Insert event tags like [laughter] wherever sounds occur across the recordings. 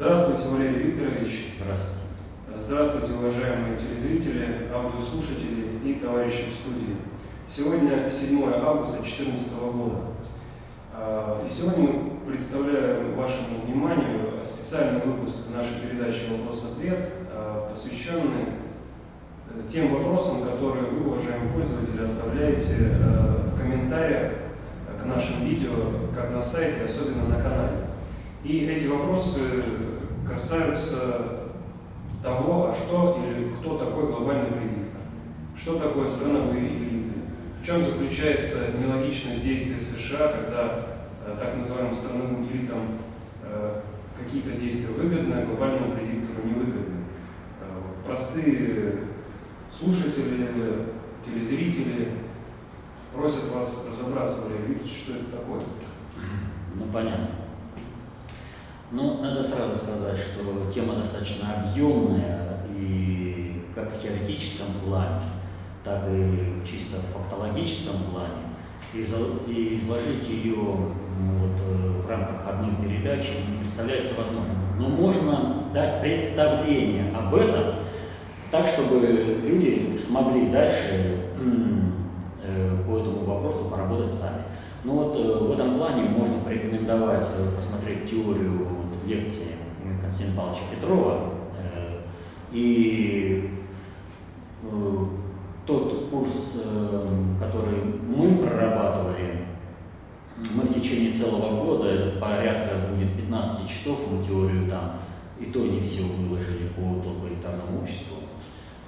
Здравствуйте, Валерий Викторович. Здравствуйте. Здравствуйте, уважаемые телезрители, аудиослушатели и товарищи в студии. Сегодня 7 августа 2014 года. А, и сегодня мы представляем вашему вниманию специальный выпуск нашей передачи «Вопрос-ответ», а, посвященный э, тем вопросам, которые вы, уважаемые пользователи, оставляете э, в комментариях к нашим видео, как на сайте, особенно на канале. И эти вопросы касаются того, а что или кто такой глобальный предиктор, что такое страновые элиты, в чем заключается нелогичность действия США, когда э, так называемым страновым элитам э, какие-то действия выгодны, а глобальному предиктору невыгодны. Э, простые слушатели, телезрители просят вас разобраться, Валерий Викторович, что это такое. Ну, понятно. Ну, надо сразу сказать, что тема достаточно объемная, и как в теоретическом плане, так и чисто в фактологическом плане. И изложить ее вот, э, в рамках одной передачи не представляется возможным. Но можно дать представление об этом так, чтобы люди смогли дальше э, по этому вопросу поработать сами. Ну вот э, в этом плане можно порекомендовать посмотреть теорию лекции Константина Павловича Петрова. Э, и э, тот курс, э, который мы прорабатывали, мы в течение целого года, это порядка будет 15 часов, мы теорию там и то не все выложили по толпоэлитарному обществу.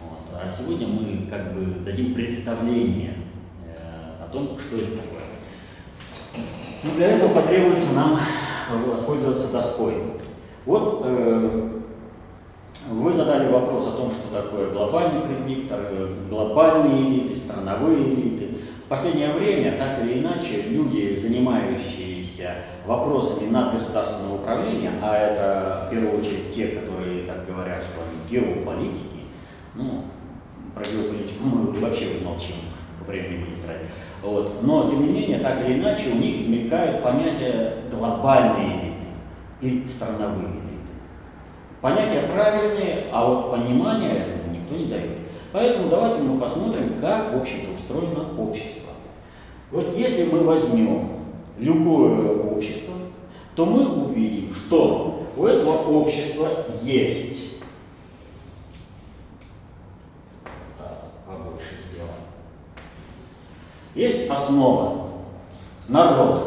Вот. А сегодня мы как бы дадим представление о том, что это такое. Но для этого потребуется нам воспользоваться доской. Вот э, вы задали вопрос о том, что такое глобальный предиктор, глобальные элиты, страновые элиты. В последнее время, так или иначе, люди, занимающиеся вопросами надгосударственного управления, а это в первую очередь те, которые так говорят, что они геополитики, ну, про геополитику мы вообще молчим, времени не тратим. Вот. Но, тем не менее, так или иначе, у них мелькают понятия глобальной элиты и страновые элиты. Понятия правильные, а вот понимания этому никто не дает. Поэтому давайте мы посмотрим, как, в общем-то, устроено общество. Вот если мы возьмем любое общество, то мы увидим, что у этого общества есть Есть основа. Народ.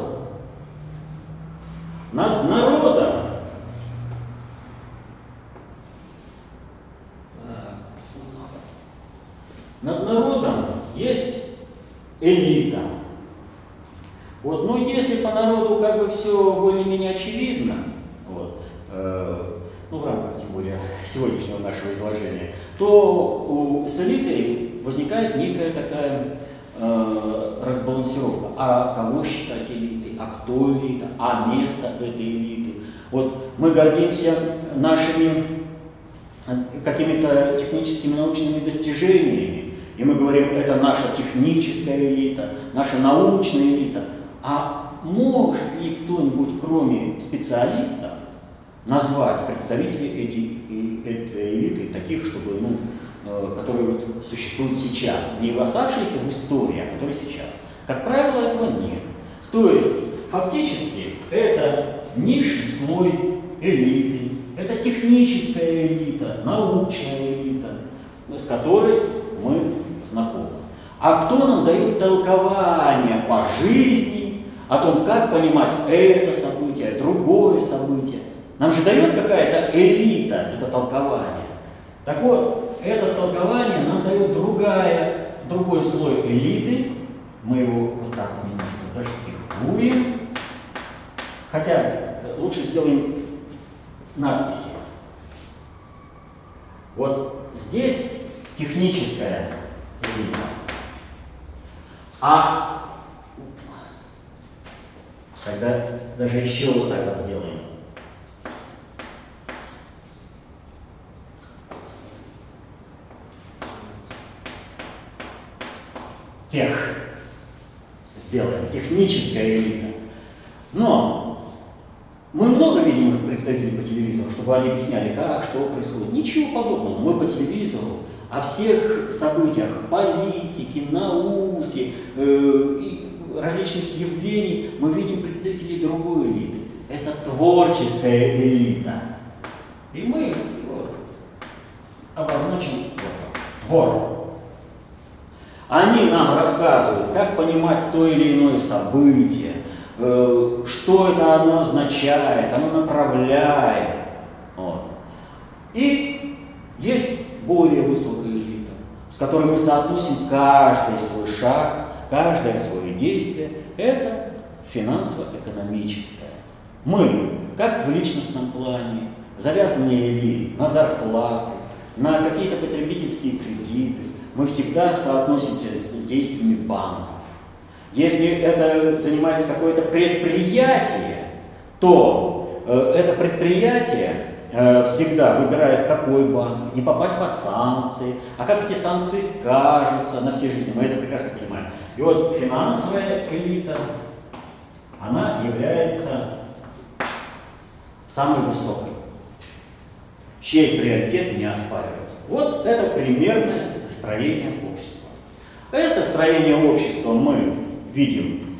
Над народом над народом есть элита. Вот, но если по народу как бы все более-менее очевидно, вот, э, ну в рамках тем более [laughs] сегодняшнего нашего изложения, то у, с элитой возникает некая такая э, разбалансировка. А кого считать элитой? А кто элита? А место этой элиты? Вот мы гордимся нашими э, какими-то техническими научными достижениями, и мы говорим, это наша техническая элита, наша научная элита. А может ли кто-нибудь, кроме специалистов, назвать представителей эти, этой элиты таких, чтобы ну, Э, которые вот существуют сейчас, не оставшиеся в истории, а которые сейчас. Как правило, этого нет. То есть, фактически, это низший слой элиты, это техническая элита, научная элита, с которой мы знакомы. А кто нам дает толкование по жизни, о том, как понимать это событие, другое событие? Нам же дает какая-то элита это толкование. Так вот, это толкование нам дает другая, другой слой элиты. Мы его вот так немножко заштрихуем. Хотя лучше сделаем надписи. Вот здесь техническая элита. А тогда даже еще вот так вот сделаем. Техническая элита. Но Мы много видим их представителей по телевизору, чтобы они объясняли, как, что происходит. Ничего подобного. Мы по телевизору о всех событиях политики, науки э, различных явлений мы видим представителей другой элиты. Это творческая элита. И мы вот, обозначим двор. Они нам рассказывают, как понимать то или иное событие, э, что это оно означает, оно направляет. Вот. И есть более высокая элита, с которой мы соотносим каждый свой шаг, каждое свое действие. Это финансово-экономическое. Мы, как в личностном плане, завязанные ли на зарплаты, на какие-то потребительские кредиты, мы всегда соотносимся с действиями банков. Если это занимается какое-то предприятие, то э, это предприятие э, всегда выбирает какой банк, не попасть под санкции, а как эти санкции скажутся на всей жизни, мы это прекрасно понимаем. И вот финансовая элита, она является самой высокой, чей приоритет не оспаривается. Вот это примерное строение общества. Это строение общества мы видим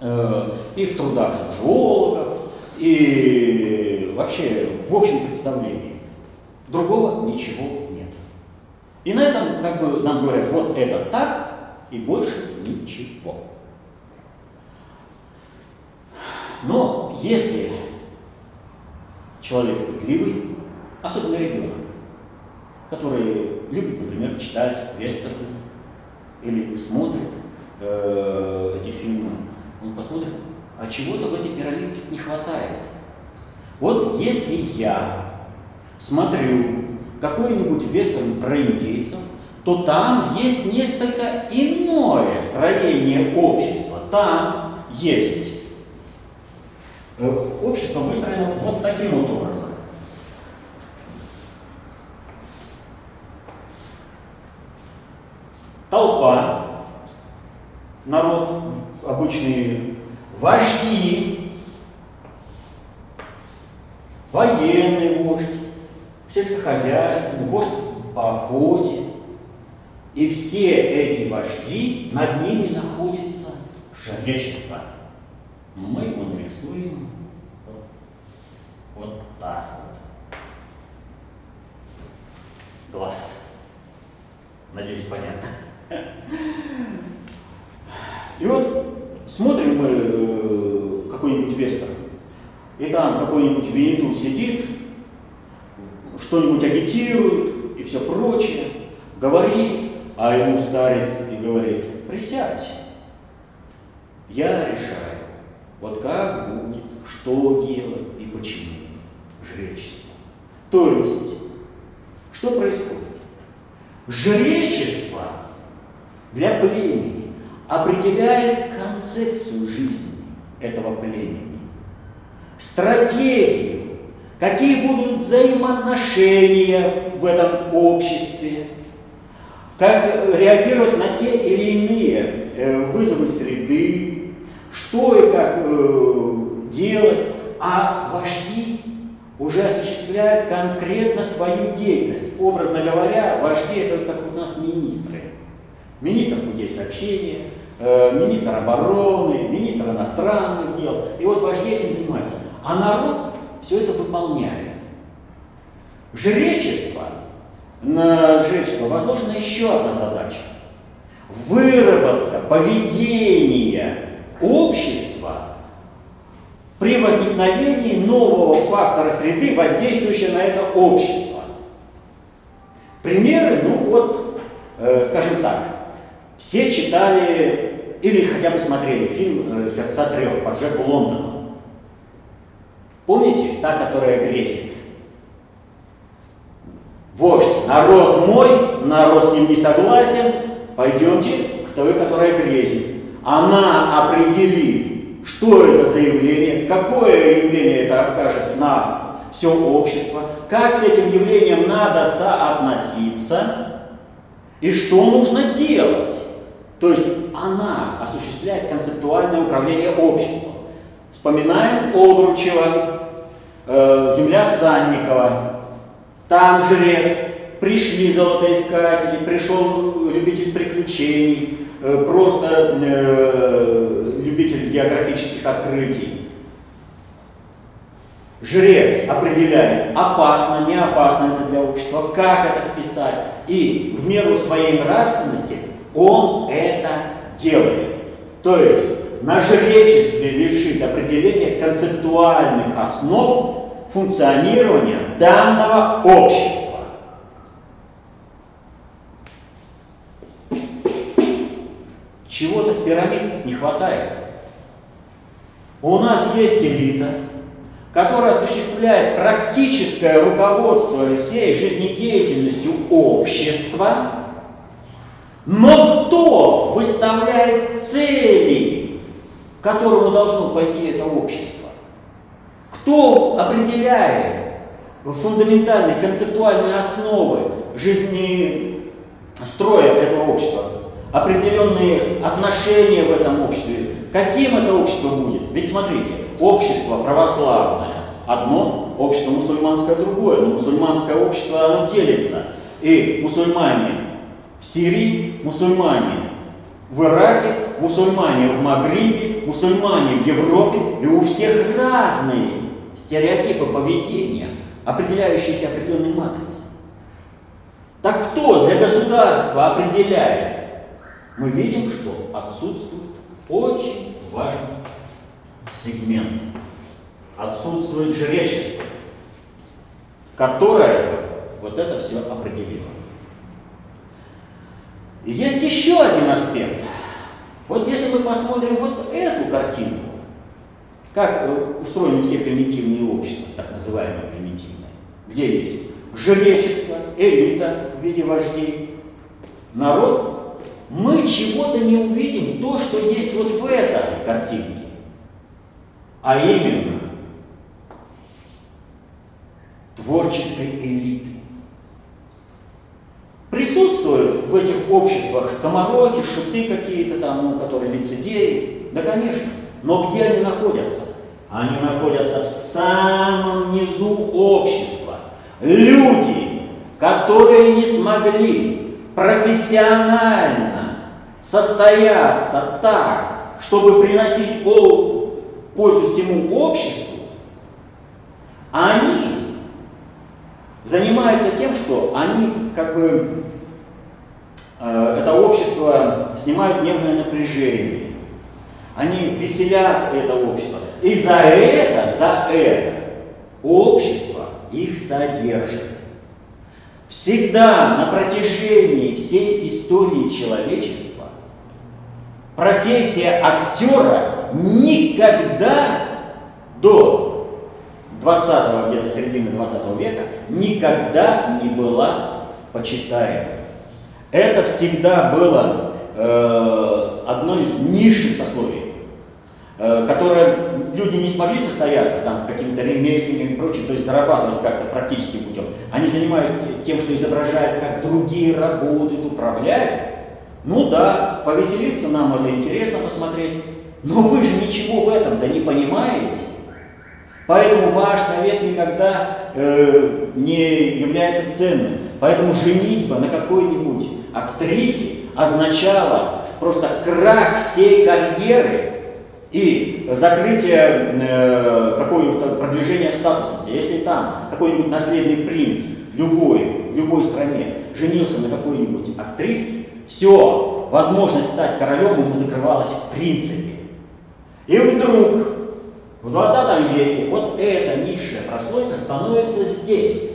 э, и в трудах социологов, и вообще в общем представлении. Другого ничего нет. И на этом как бы нам говорят, вот это так и больше ничего. Но если человек пытливый, особенно ребенок, который любит, например, читать вестерны или смотрит э, эти фильмы, он посмотрит, а чего-то в этой пирамидке не хватает. Вот если я смотрю какой-нибудь вестерн про индейцев, то там есть несколько иное строение общества. Там есть Э, общество выстроено вот таким вот образом. Толпа, народ, обычные вожди, военный вождь, сельскохозяйственный, вождь по охоте. И все эти вожди, над ними находится жречество – мы его нарисуем вот, так вот. Глаз. Надеюсь, понятно. И вот смотрим мы э, какой-нибудь вестер, и там какой-нибудь Винету сидит, что-нибудь агитирует и все прочее, говорит, а ему старец и говорит, присядь, я решаю. Вот как будет, что делать и почему жречество. То есть, что происходит? Жречество для племени определяет концепцию жизни этого племени, стратегию, какие будут взаимоотношения в этом обществе, как реагировать на те или иные э, вызовы среды, что и как э, делать, а вожди уже осуществляют конкретно свою деятельность. Образно говоря, вожди это как у нас министры. Министр путей сообщения, э, министр обороны, министр иностранных дел. И вот вожди этим занимаются. А народ все это выполняет. Жречество, на жречество возложена еще одна задача. Выработка поведения общества при возникновении нового фактора среды, воздействующего на это общество. Примеры, ну вот, э, скажем так, все читали или хотя бы смотрели фильм э, «Сердца трех» по Джеку Лондону. Помните? Та, которая грезит. Вождь, народ мой, народ с ним не согласен, пойдемте к той, которая грезит она определит, что это за явление, какое явление это окажет на все общество, как с этим явлением надо соотноситься и что нужно делать. То есть она осуществляет концептуальное управление обществом. Вспоминаем Обручева, э, земля Санникова. Там жрец, пришли золотоискатели, пришел любитель приключений, э, просто э, любитель географических открытий. Жрец определяет, опасно, не опасно это для общества, как это вписать. И в меру своей нравственности он это делает. То есть на жречестве лежит определение концептуальных основ функционирования данного общества. Чего-то в пирамидках не хватает. У нас есть элита, которая осуществляет практическое руководство всей жизнедеятельностью общества, но кто выставляет цели, к которому должно пойти это общество? Кто определяет фундаментальные концептуальные основы жизни строя этого общества? Определенные отношения в этом обществе. Каким это общество будет? Ведь смотрите, общество православное одно, общество мусульманское другое, но мусульманское общество оно делится. И мусульмане в Сирии, мусульмане в Ираке, мусульмане в Магрибе, мусульмане в Европе, и у всех разные стереотипы поведения, определяющиеся определенной матрицей. Так кто для государства определяет? Мы видим, что отсутствует очень важный сегмент. Отсутствует жречество, которое вот это все определило. Есть еще один аспект. Вот если мы посмотрим вот эту картинку, как э, устроены все примитивные общества, так называемые примитивные, где есть жречество, элита в виде вождей, народ, мы чего-то не увидим то, что есть вот в этой картинке. А именно творческой элиты. Присутствуют в этих обществах скоморохи, шуты какие-то там, ну, которые лицедеи. Да, конечно. Но где они находятся? Они находятся в самом низу общества. Люди, которые не смогли профессионально состояться так, чтобы приносить пользу всему обществу, они занимаются тем, что они как бы это общество снимают нервное напряжение. Они веселят это общество. И за это, за это общество их содержит. Всегда на протяжении всей истории человечества профессия актера никогда до 20 где-то середины 20 века никогда не была почитаема. Это всегда было э, одно из низших сословий, э, которое люди не смогли состояться там какими-то ремесленниками и прочим, то есть зарабатывать как-то практическим путем. Они занимаются тем, что изображают, как другие работают, управляют. Ну да, повеселиться нам это интересно посмотреть, но вы же ничего в этом-то не понимаете. Поэтому ваш совет никогда э, не является ценным. Поэтому женитьба на какой-нибудь актрисе означала просто крах всей карьеры и закрытие э, какого-то продвижения в статусности. Если там какой-нибудь наследный принц любой, в любой стране женился на какой-нибудь актрисе, все, возможность стать королем ему закрывалась в принципе. И вдруг в 20 веке вот эта низшая прослойка становится здесь.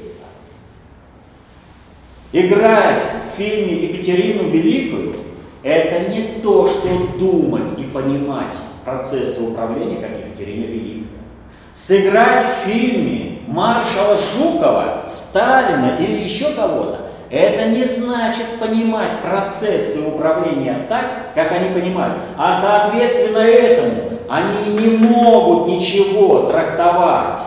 Играть в фильме Екатерину Великую – это не то, что думать и понимать процессы управления, как Екатерина Великая. Сыграть в фильме маршала Жукова, Сталина или еще кого-то – это не значит понимать процессы управления так, как они понимают, а соответственно этому они не могут ничего трактовать.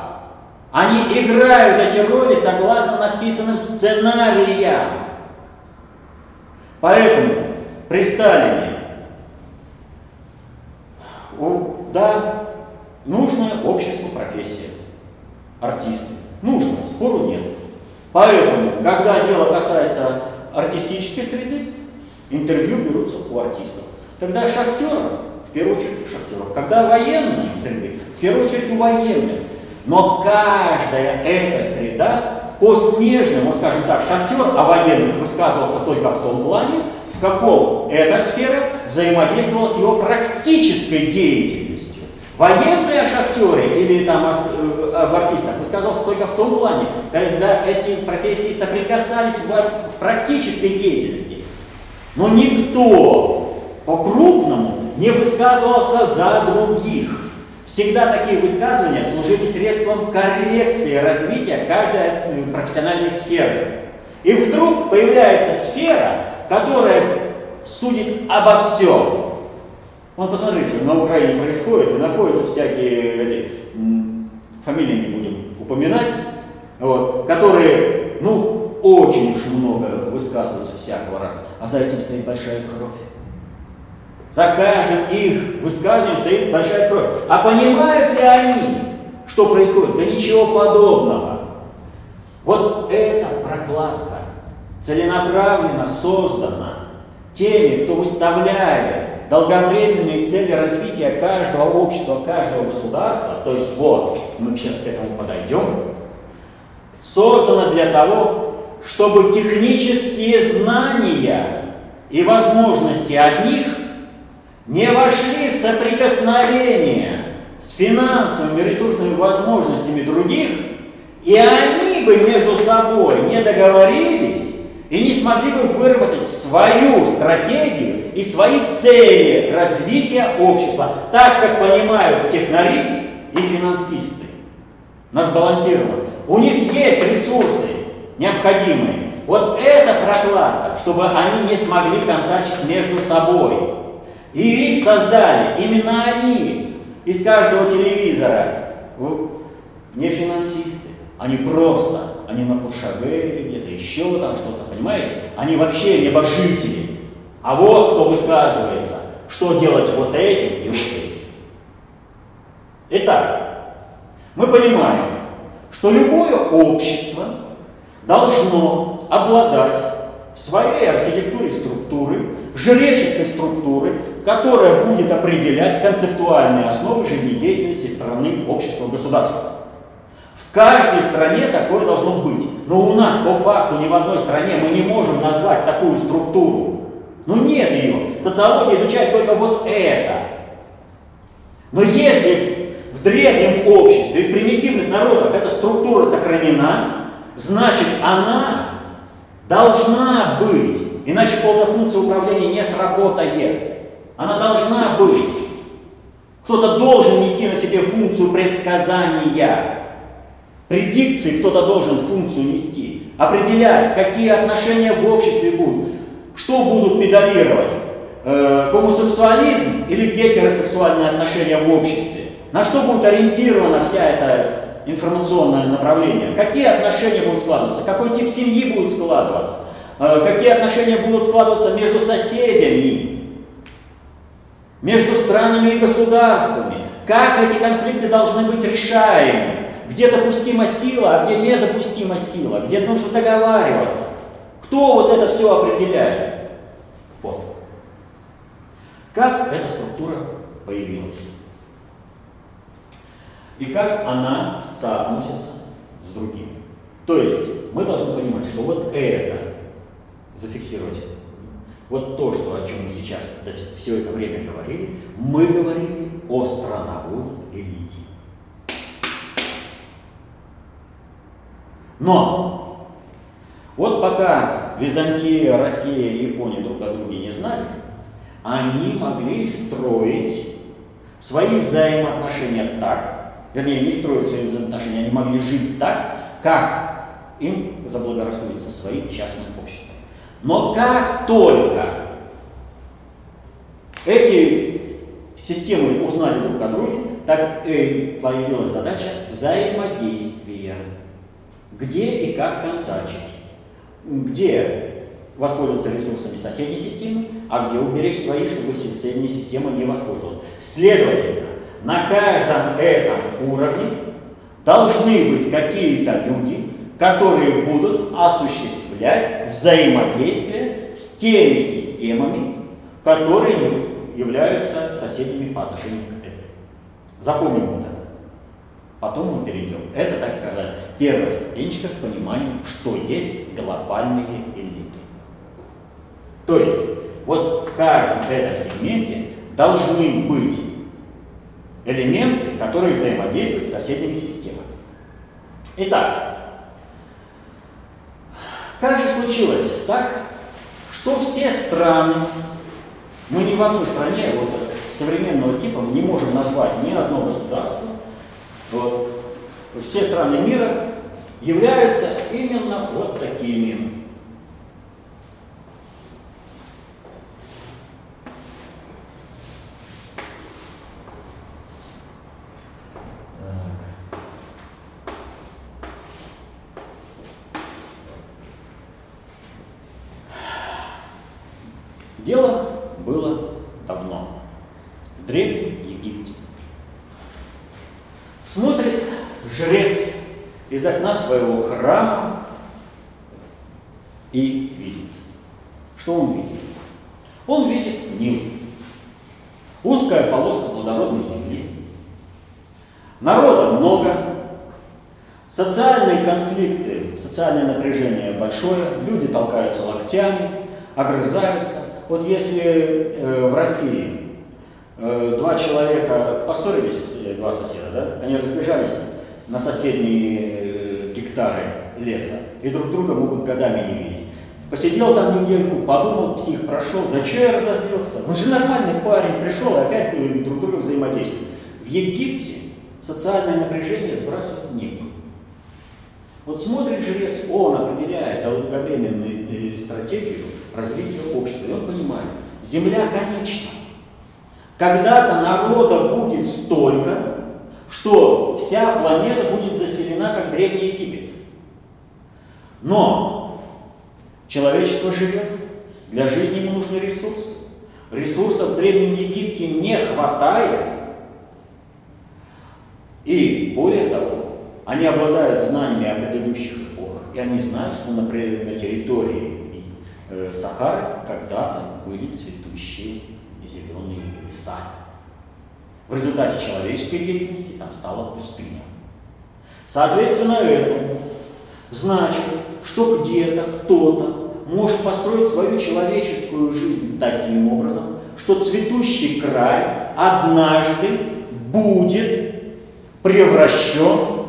Они играют эти роли согласно написанным сценариям. Поэтому при Сталине, да, нужная обществу профессия. Артисты. Нужно, спору нет. Поэтому, когда дело касается артистической среды, интервью берутся у артистов. Когда шахтеров, в первую очередь у шахтеров. Когда военные среды, в первую очередь у военных. Но каждая эта среда по смежным, вот скажем так, шахтер о военных высказывался только в том плане, в каком эта сфера взаимодействовала с его практической деятельностью. Военные о шахтере или там э, об артистах высказывался только в том плане, когда эти профессии соприкасались в практической деятельности. Но никто по-крупному не высказывался за других. Всегда такие высказывания служили средством коррекции развития каждой профессиональной сферы. И вдруг появляется сфера, которая судит обо всем. Вон посмотрите, на Украине происходит, и находятся всякие эти, фамилии не будем упоминать, вот, которые, ну, очень уж много высказываются всякого разного, а за этим стоит большая кровь. За каждым их высказыванием стоит большая кровь. А понимают ли они, что происходит? Да ничего подобного. Вот эта прокладка целенаправленно создана теми, кто выставляет долговременные цели развития каждого общества, каждого государства, то есть вот, мы сейчас к этому подойдем, создана для того, чтобы технические знания и возможности одних не вошли в соприкосновение с финансовыми ресурсными возможностями других, и они бы между собой не договорились и не смогли бы выработать свою стратегию и свои цели развития общества, так как понимают технари и финансисты. На сбалансированном. У них есть ресурсы необходимые. Вот эта прокладка, чтобы они не смогли контачить между собой. И их создали именно они из каждого телевизора. Не финансисты, они просто, они на Куршавеле или где-то еще там что-то, понимаете? Они вообще небожители. А вот кто высказывается, что делать вот этим и вот этим. Итак, мы понимаем, что любое общество должно обладать в своей архитектуре структуры, жреческой структуры, которая будет определять концептуальные основы жизнедеятельности страны, общества, государства. В каждой стране такое должно быть. Но у нас по факту ни в одной стране мы не можем назвать такую структуру. Ну нет ее. Социология изучает только вот это. Но если в древнем обществе, в примитивных народах эта структура сохранена, значит она должна быть, иначе полная функция управления не сработает. Она должна быть. Кто-то должен нести на себе функцию предсказания. Предикции кто-то должен функцию нести. Определять, какие отношения в обществе будут. Что будут педалировать? Э, гомосексуализм или гетеросексуальные отношения в обществе? На что будет ориентирована вся эта информационное направление, какие отношения будут складываться, какой тип семьи будет складываться, э, какие отношения будут складываться между соседями, между странами и государствами, как эти конфликты должны быть решаемы, где допустима сила, а где недопустима сила, где нужно договариваться. Кто вот это все определяет? Вот. Как эта структура появилась? и как она соотносится с другими. То есть мы должны понимать, что вот это зафиксировать. Вот то, что, о чем мы сейчас все это время говорили, мы говорили о страновой элите. Но вот пока Византия, Россия и Япония друг о друге не знали, они могли строить свои взаимоотношения так, вернее, не строить свои взаимоотношения, они могли жить так, как им заблагорассудится своим частным обществом. Но как только эти системы узнали друг о друге, так и появилась задача взаимодействия. Где и как контачить. Где воспользоваться ресурсами соседней системы, а где уберечь свои, чтобы соседняя система не воспользовалась. Следовательно, на каждом этом уровне должны быть какие-то люди, которые будут осуществлять взаимодействие с теми системами, которые являются соседними по отношению к этой. Запомним вот это. Потом мы перейдем. Это, так сказать, первая ступенечка к пониманию, что есть глобальные элиты. То есть, вот в каждом этом сегменте должны быть элементы, которые взаимодействуют с соседними системами. Итак, как же случилось так, что все страны, мы ни в одной стране вот, современного типа мы не можем назвать ни одно государство, вот, все страны мира являются именно вот такими. Дело было давно, в Древнем Египте. Смотрит жрец из окна своего храма и видит. Что он видит? Он видит Нил. Узкая полоска плодородной земли. Народа много. Социальные конфликты, социальное напряжение большое. Люди толкаются локтями, огрызаются. Вот если э, в России э, два человека поссорились, э, два соседа, да, они разбежались на соседние э, гектары леса и друг друга могут годами не видеть. Посидел там недельку, подумал, псих прошел, да что я разозлился? Он же нормальный парень, пришел и опять друг друга взаимодействуют. В Египте социальное напряжение сбрасывает небо. Вот смотрит жрец, он определяет долговременную э, стратегию развития общества, и он понимает, земля конечна. Когда-то народа будет столько, что вся планета будет заселена, как Древний Египет. Но человечество живет, для жизни ему нужны ресурсы. Ресурсов в Древнем Египте не хватает. И более того, они обладают знаниями о предыдущих эпохах, и они знают, что, на территории Сахары когда-то были цветущие зеленые леса. В результате человеческой деятельности там стала пустыня. Соответственно, этому значит, что где-то кто-то может построить свою человеческую жизнь таким образом, что цветущий край однажды будет превращен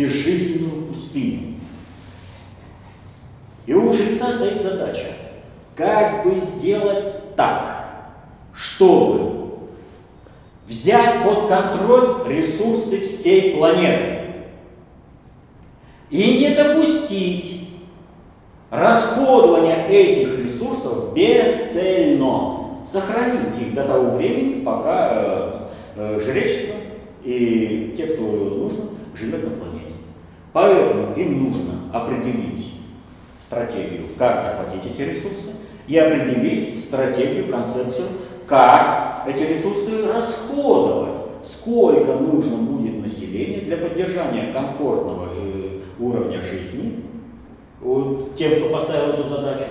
безжизненную пустыню. И у жреца стоит задача, как бы сделать так, чтобы взять под контроль ресурсы всей планеты и не допустить расходования этих ресурсов бесцельно, сохранить их до того времени, пока э, э, жречество и те, кто нужно, живет на планете. Поэтому им нужно определить стратегию, как захватить эти ресурсы, и определить стратегию, концепцию, как эти ресурсы расходовать, сколько нужно будет населения для поддержания комфортного э, уровня жизни. Вот, тем, кто поставил эту задачу,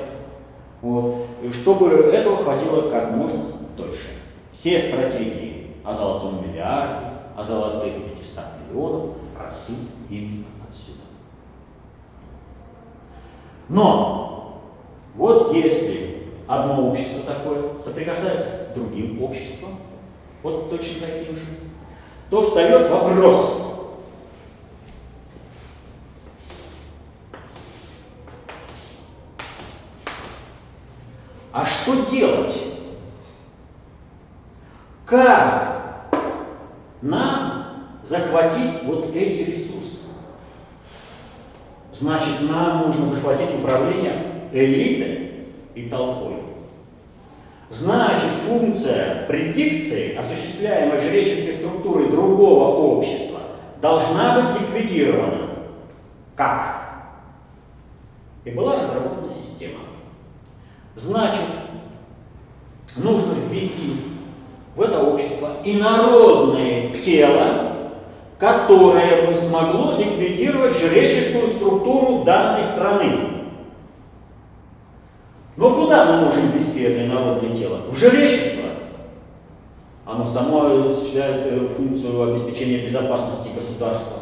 вот, чтобы этого хватило как можно дольше. Все стратегии о золотом миллиарде, о золотых 500 миллионах растут именно Но вот если одно общество такое соприкасается с другим обществом, вот точно таким же, то встает вопрос, а что делать? Как нам захватить вот эти ресурсы? Значит, нам нужно захватить управление элитой и толпой. Значит, функция предикции, осуществляемая жреческой структурой другого общества, должна быть ликвидирована. Как? И была разработана система. Значит, нужно ввести в это общество инородное тело, которое бы смогло ликвидировать жреческую структуру данной страны. Но куда мы можем вести это инородное тело? В жречество. Оно само осуществляет э, функцию обеспечения безопасности государства.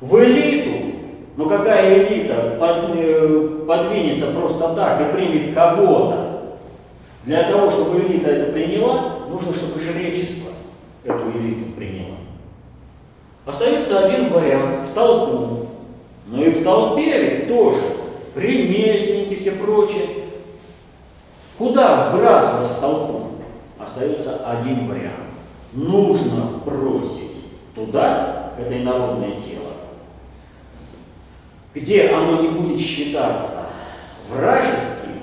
В элиту. Но какая элита э, подвинется просто так и примет кого-то? Для того, чтобы элита это приняла, нужно, чтобы жречество эту элиту приняло. Остается один вариант в толпу. Но и в толпе ведь тоже ремесленники, все прочее. Куда вбрасывать в толпу? Остается один вариант. Нужно бросить туда это инородное тело, где оно не будет считаться вражеским,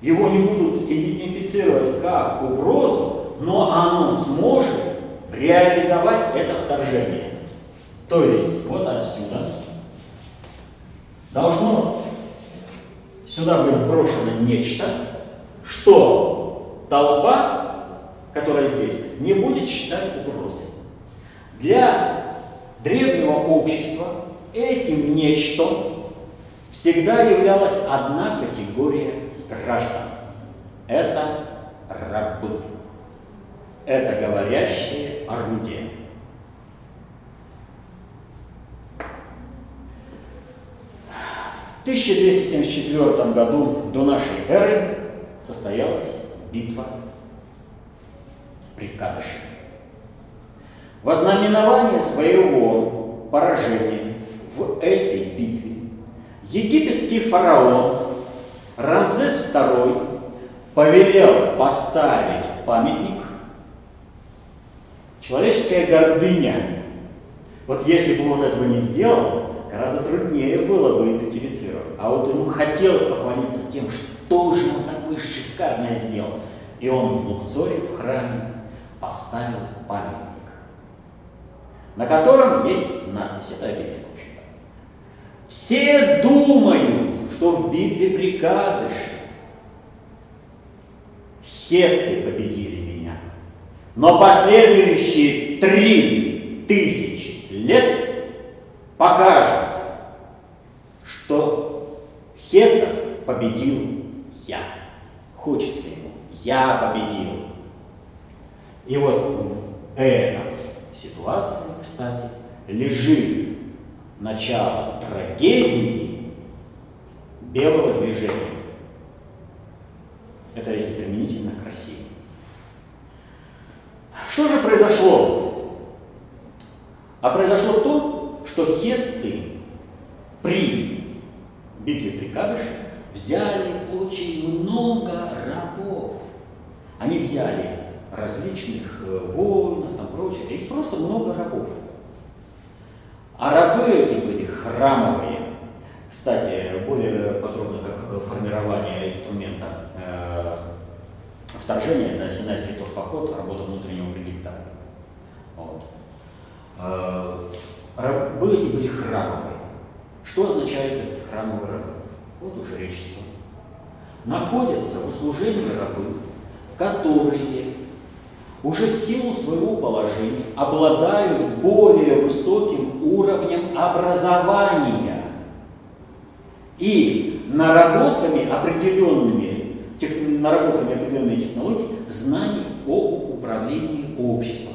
его не будут идентифицировать как угрозу, но оно сможет реализовать это вторжение. То есть вот отсюда должно сюда быть брошено нечто, что толпа, которая здесь, не будет считать угрозой. Для древнего общества этим нечто всегда являлась одна категория граждан. Это рабы. Это говорящие орудия. 1274 году до нашей эры состоялась битва при Кадыше. Во знаменование своего поражения в этой битве египетский фараон Рамзес II повелел поставить памятник человеческая гордыня. Вот если бы он этого не сделал, гораздо труднее было бы идентифицировать. А вот ему хотелось похвалиться тем, что же он такое шикарное сделал. И он в Луксоре, в храме, поставил памятник, на котором есть надпись, это обелиск, в общем-то. Все думают, что в битве при Кадыше хетты победили меня, но последующие три тысячи лет покажет, что Хетов победил я. Хочется ему. Я победил. И вот в этой ситуации, кстати, лежит начало трагедии белого движения. Это если применительно к России. Что же произошло? А произошло то, что хетты при битве при Кадыше взяли очень много рабов. Они взяли различных э, воинов, там прочее, и просто много рабов. А рабы эти были храмовые. Кстати, более подробно, как формирование инструмента э, вторжения, это Синайский торпоход, работа внутреннего предиктора. Вот. Э, Рабы эти были храмовые. Что означает эти храмовые рабы? Вот уже речество. Находятся в услужении рабы, которые уже в силу своего положения обладают более высоким уровнем образования и наработками определенными, тех, наработками определенной технологии знаний о управлении обществом.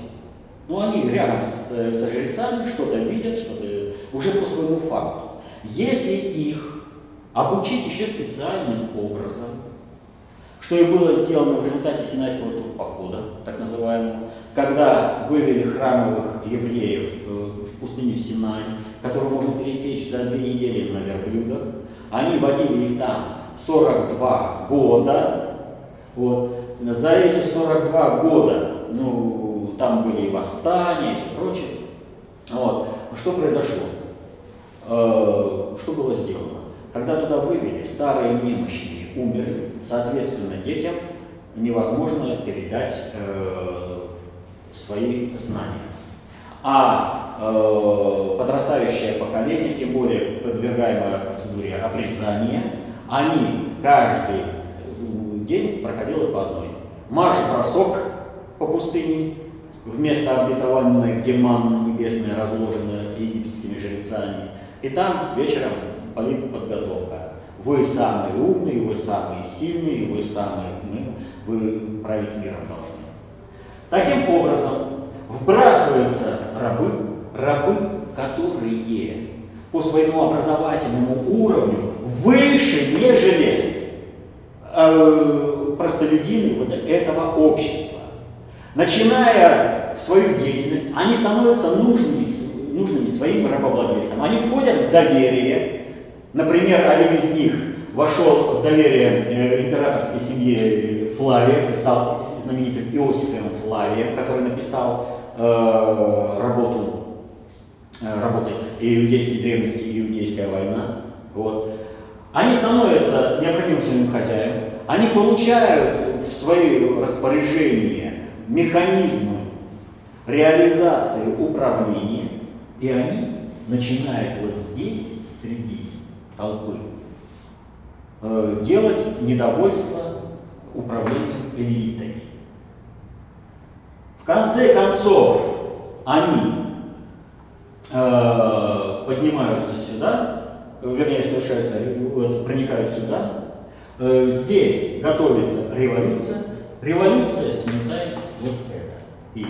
Но ну, они рядом с, со жрецами что-то видят, что-то уже по своему факту. Если их обучить еще специальным образом, что и было сделано в результате Синайского похода, так называемого, когда вывели храмовых евреев э, в пустыню Синай, которую можно пересечь за две недели на верблюдах, они водили их там 42 года, вот. За эти 42 года, ну, там были и восстания и все прочее. Вот. Что произошло? Э, что было сделано? Когда туда вывели, старые немощные умерли, соответственно, детям невозможно передать э, свои знания. А э, подрастающее поколение, тем более подвергаемое процедуре обрезания, они каждый день проходили по одной. Марш-бросок по пустыне, вместо обетованной, где манна небесная разложена египетскими жрецами. И там вечером подготовка. Вы самые умные, вы самые сильные, вы самые, мы, вы править миром должны. Таким образом, вбрасываются рабы, рабы, которые по своему образовательному уровню выше, нежели э, простолюдины вот этого общества. Начиная свою деятельность, они становятся нужными, нужными своим рабовладельцам. Они входят в доверие. Например, один из них вошел в доверие э, императорской семье Флавиев и стал знаменитым Иосифом Флавием, который написал э, работу, э, работы «Иудейские древности и иудейская война». Вот. Они становятся необходимым своим хозяином, они получают в свое распоряжение механизмы реализации управления, и они начинают вот здесь, толпы, э, делать недовольство управлением элитой. В конце концов, они э, поднимаются сюда, вернее, совершаются, вот, проникают сюда. Э, здесь готовится революция. Революция сметает вот это. И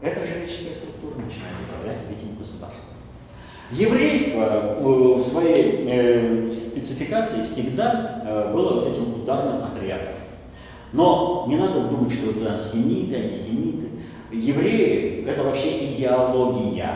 эта жреческая структура начинает управлять. Еврейство э, в своей э, спецификации всегда э, было вот этим ударным отрядом. Но не надо думать, что это там семиты, антисемиты. Евреи – это вообще идеология,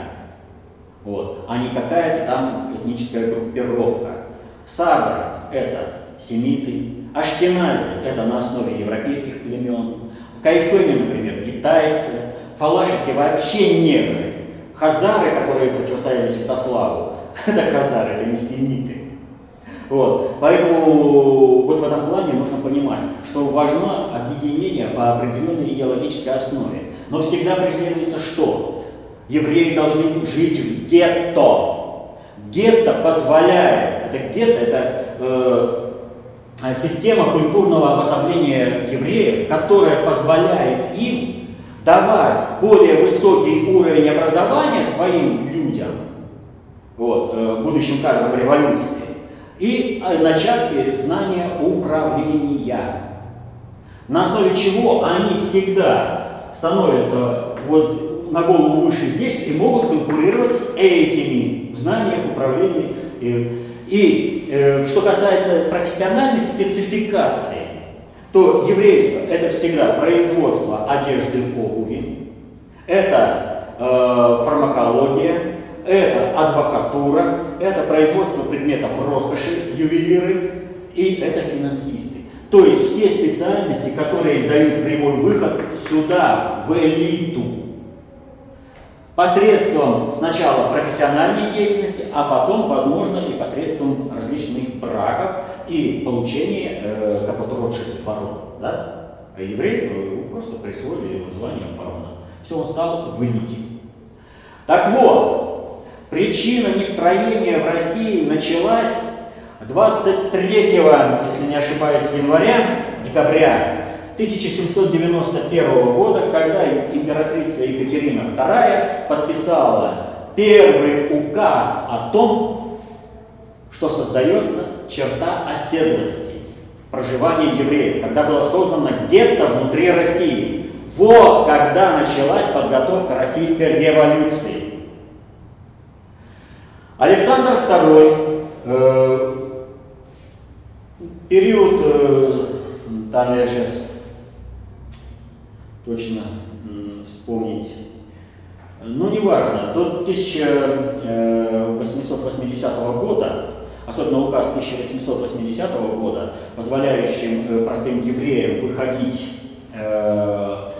вот, а не какая-то там этническая группировка. Сабра – это семиты, Ашкенази – это на основе европейских племен, Кайфыми, например, китайцы, Фалашики вообще негры, Хазары, которые противостояли Святославу, [laughs] это хазары, это не семиты. Вот. Поэтому вот в этом плане нужно понимать, что важно объединение по определенной идеологической основе. Но всегда преследуется что? Евреи должны жить в гетто. Гетто позволяет, это гетто, это э, система культурного обособления евреев, которая позволяет им давать более высокий уровень образования своим людям, вот, э, будущим кадрам революции, и э, начатки знания управления. На основе чего они всегда становятся вот на голову выше здесь и могут конкурировать с этими в знаниях управления. И, и э, что касается профессиональной спецификации, то еврейство это всегда производство одежды, обуви, это э, фармакология, это адвокатура, это производство предметов роскоши, ювелиры и это финансисты. То есть все специальности, которые дают прямой выход сюда, в элиту. Посредством сначала профессиональной деятельности, а потом, возможно, и посредством различных браков и получения э, как барон. Да? А еврей э, просто присвоили звание барона. Все, он стал в элите. Так вот, Причина нестроения в России началась 23, если не ошибаюсь, января, декабря 1791 года, когда императрица Екатерина II подписала первый указ о том, что создается черта оседлости, проживания евреев, когда было создано гетто внутри России. Вот когда началась подготовка российской революции. Александр II, э, период, э, там я сейчас точно э, вспомнить, ну неважно, до 1880 года, особенно указ 1880 года, позволяющим э, простым евреям выходить э,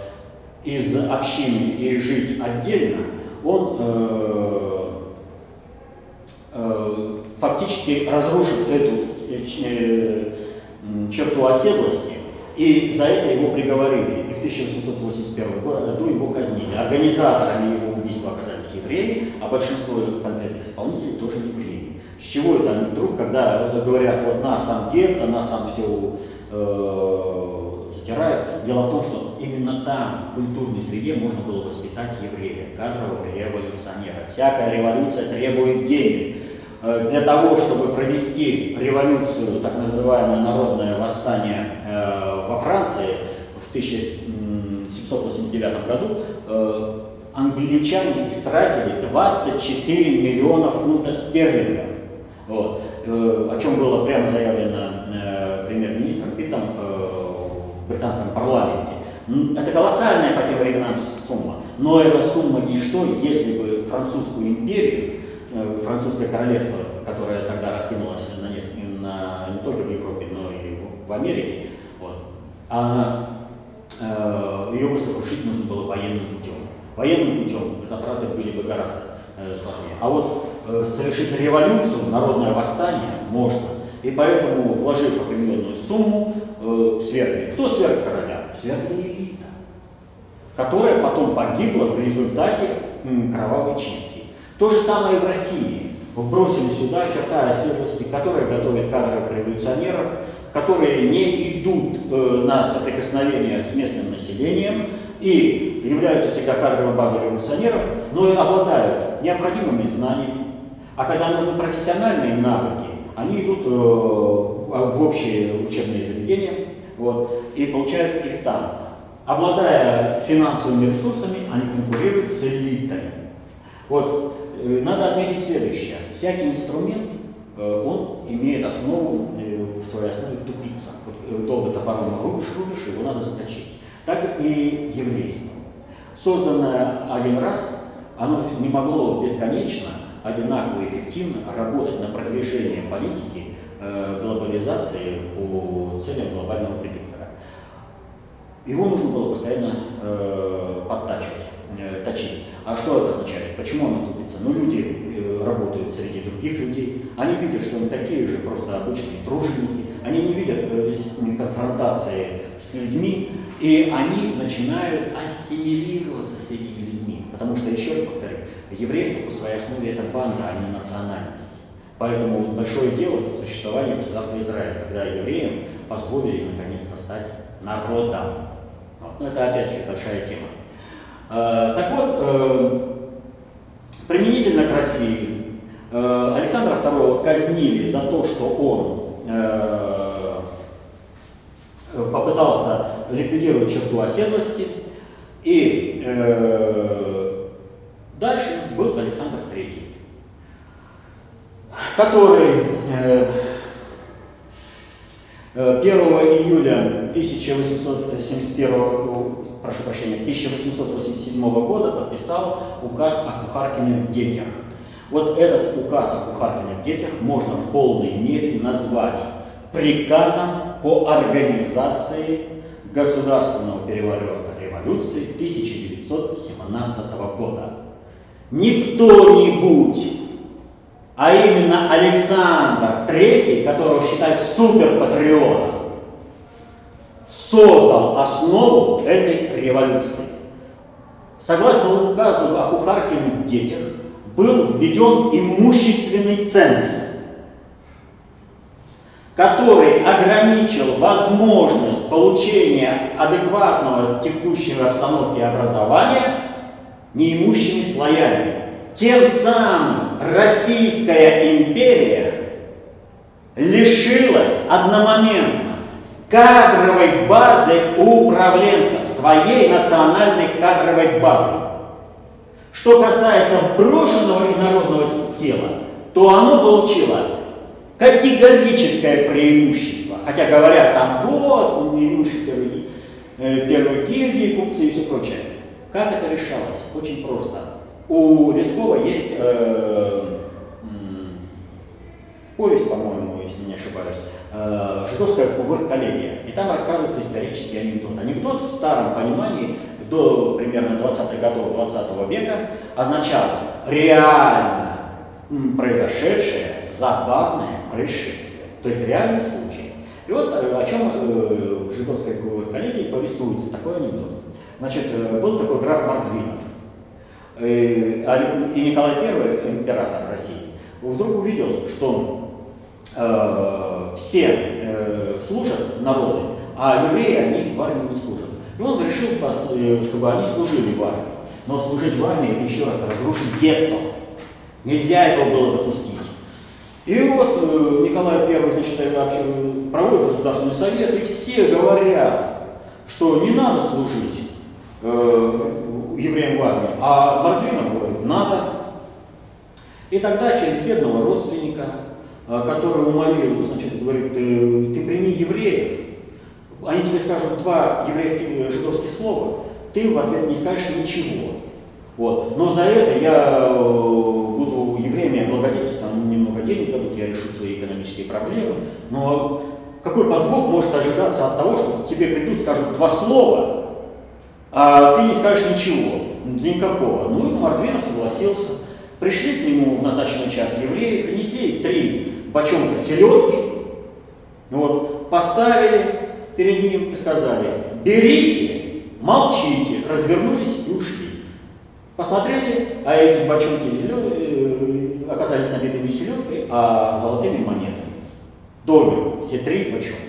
из общины и жить отдельно, он э, фактически разрушит эту черту оседлости, и за это его приговорили. И в 1881 году его казнили. Организаторами его убийства оказались евреи, а большинство конкретных исполнителей тоже евреи. С чего это они вдруг, когда говорят, вот нас там гетто, нас там все э, затирают. Дело в том, что именно там, в культурной среде, можно было воспитать еврея, кадрового революционера. Всякая революция требует денег. Э, для того, чтобы провести революцию, так называемое народное восстание э, во Франции в 1789 году, э, англичане истратили 24 миллиона фунтов стерлингов. Вот. О чем было прямо заявлено премьер-министром Питом в британском парламенте. Это колоссальная по тем временам сумма, но эта сумма ничто, если бы французскую империю Э, французское королевство, которое тогда раскинулось на, на, не только в Европе, но и в Америке, вот, а э, ее бы сокрушить нужно было военным путем. Военным путем затраты были бы гораздо э, сложнее. А вот э, совершить революцию, народное восстание можно. И поэтому, вложив определенную сумму, э, свергли. Кто сверг короля? Свергли элита, которая потом погибла в результате кровавой чистки. То же самое и в России. Вбросили сюда черта оседлости, которая готовит кадровых революционеров, которые не идут э, на соприкосновение с местным населением и являются всегда кадровой базой революционеров, но и обладают необходимыми знаниями. А когда нужны профессиональные навыки, они идут э, в общие учебные заведения вот, и получают их там. Обладая финансовыми ресурсами, они конкурируют с элитой. Вот Э, надо отметить следующее. Всякий инструмент, э, он имеет основу, в своей основе тупица. Долго топором рубишь, рубишь, его надо заточить. Так и еврейство. Созданное один раз, оно не могло бесконечно, одинаково эффективно работать на продвижение политики глобализации по целям глобального предиктора. Его нужно было постоянно подтачивать, точить. А что это означает? Почему она тупится? Ну, люди э, работают среди других людей, они видят, что они такие же просто обычные труженики, они не видят э, конфронтации с людьми, и они начинают ассимилироваться с этими людьми. Потому что, еще раз повторю, еврейство по своей основе это банда, а не национальность. Поэтому вот большое дело существования государства Израиль, когда евреям позволили наконец-то стать народом. Вот. Но это опять же большая тема. Э, так вот, э, применительно к России, э, Александра II казнили за то, что он попытался ликвидировать черту оседлости, и дальше был Александр III, который 1 июля 1871 прошу прощения, 1887 года подписал указ о кухаркиных детях. Вот этот указ о кухаркиных детях можно в полной мере назвать приказом по организации государственного переворота революции 1917 года. Не кто-нибудь, а именно Александр III, которого считают суперпатриотом, создал основу этой революции. Согласно указу о кухаркиных детях, был введен имущественный ценз, который ограничил возможность получения адекватного текущей обстановки образования неимущими слоями. Тем самым Российская империя лишилась одномоментно кадровой базы управленцев, своей национальной кадровой базы. Что касается вброшенного инородного тела, то оно получило категорическое преимущество. Хотя говорят, там вот, неимущие первые, э, первые гильдии, купцы и все прочее. Как это решалось? Очень просто. У Лескова есть э, повесть, по-моему, если не ошибаюсь, э, «Жидовская коллегия». И там рассказывается исторический анекдот. Анекдот в старом понимании до примерно 20-х годов 20 века означал реально произошедшее забавное происшествие. То есть реальный случай. И вот э, о чем э, в жидовской коллегии повествуется такой анекдот. Значит, э, был такой граф Мордвинов. И Николай I, император России, вдруг увидел, что э, все э, служат народы, а евреи, они в армии не служат. И он решил, э, чтобы они служили в армии. Но служить в армии – это еще раз разрушить гетто. Нельзя этого было допустить. И вот э, Николай I, значит, вообще проводит Государственный совет, и все говорят, что не надо служить э, евреям в армии, а Мордвинов говорит, надо. И тогда через бедного родственника, который умолил, значит, говорит, ты, прими евреев, они тебе скажут два еврейских, э, жидовских слова, ты в ответ не скажешь ничего. Вот. Но за это я э, буду евреями облагодетельствовать, они немного денег дадут, я решу свои экономические проблемы. Но какой подвох может ожидаться от того, что тебе придут, скажут два слова, а ты не скажешь ничего, никакого. Ну и Мордвинов согласился. Пришли к нему в назначенный час евреи, принесли три бочонка селедки, вот, поставили перед ним и сказали, берите, молчите, развернулись и ушли. Посмотрели, а эти бочонки зеленые, э, оказались набиты не селедкой, а золотыми монетами. Доверу, все три бочонка.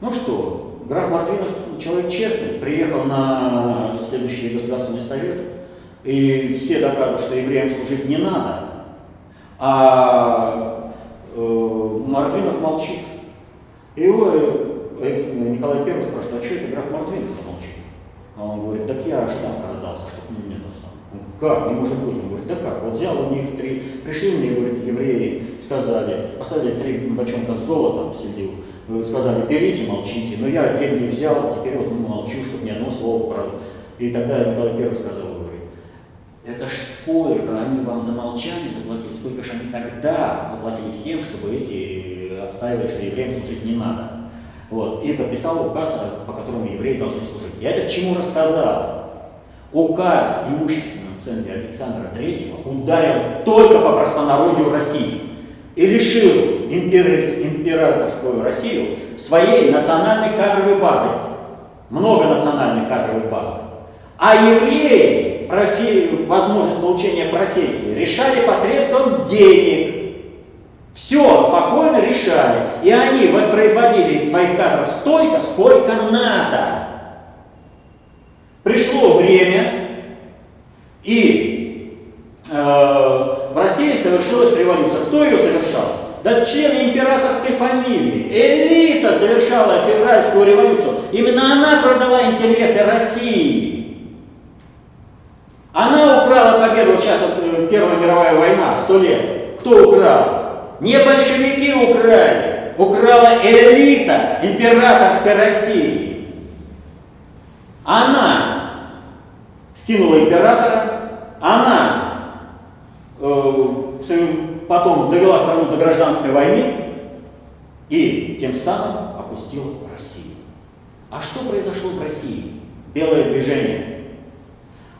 Ну что, граф Мартвинов человек честный, приехал на следующий государственный совет, и все доказывают, что евреям служить не надо, а э, Мартвинов молчит. И его э, Николай I спрашивает, а что это граф Мартвинов-то молчит? А он говорит, так я там продался, чтобы не это сам. Как? Не может быть. Он говорит, да как? Вот взял у них три, пришли мне, говорит, евреи, сказали, поставили три бочонка с золотом, сидел, сказали, берите, молчите. Но я деньги взял, теперь вот ну, молчу, чтобы ни одного слова про... И тогда Николай Первый сказал, говорит, это ж сколько они вам за молчание заплатили, сколько же они тогда заплатили всем, чтобы эти отстаивали, что евреям служить не надо. Вот. И подписал указ, по которому евреи должны служить. Я это к чему рассказал? Указ имущественного центре Александра III ударил только по простонародью России и лишил императорскую Россию своей национальной кадровой базы, многонациональной кадровой базы. А евреи профи... возможность получения профессии решали посредством денег. Все спокойно решали. И они воспроизводили из своих кадров столько, сколько надо. Пришло время, и э, в России совершилась революция. Кто ее совершал? Члены императорской фамилии. Элита совершала февральскую революцию. Именно она продала интересы России. Она украла победу, сейчас вот Первая мировая война, сто лет. Кто украл? Не большевики украли, украла элита императорской России. Она скинула императора, она э, потом довела страну до гражданской войны и тем самым опустила Россию. А что произошло в России? Белое движение.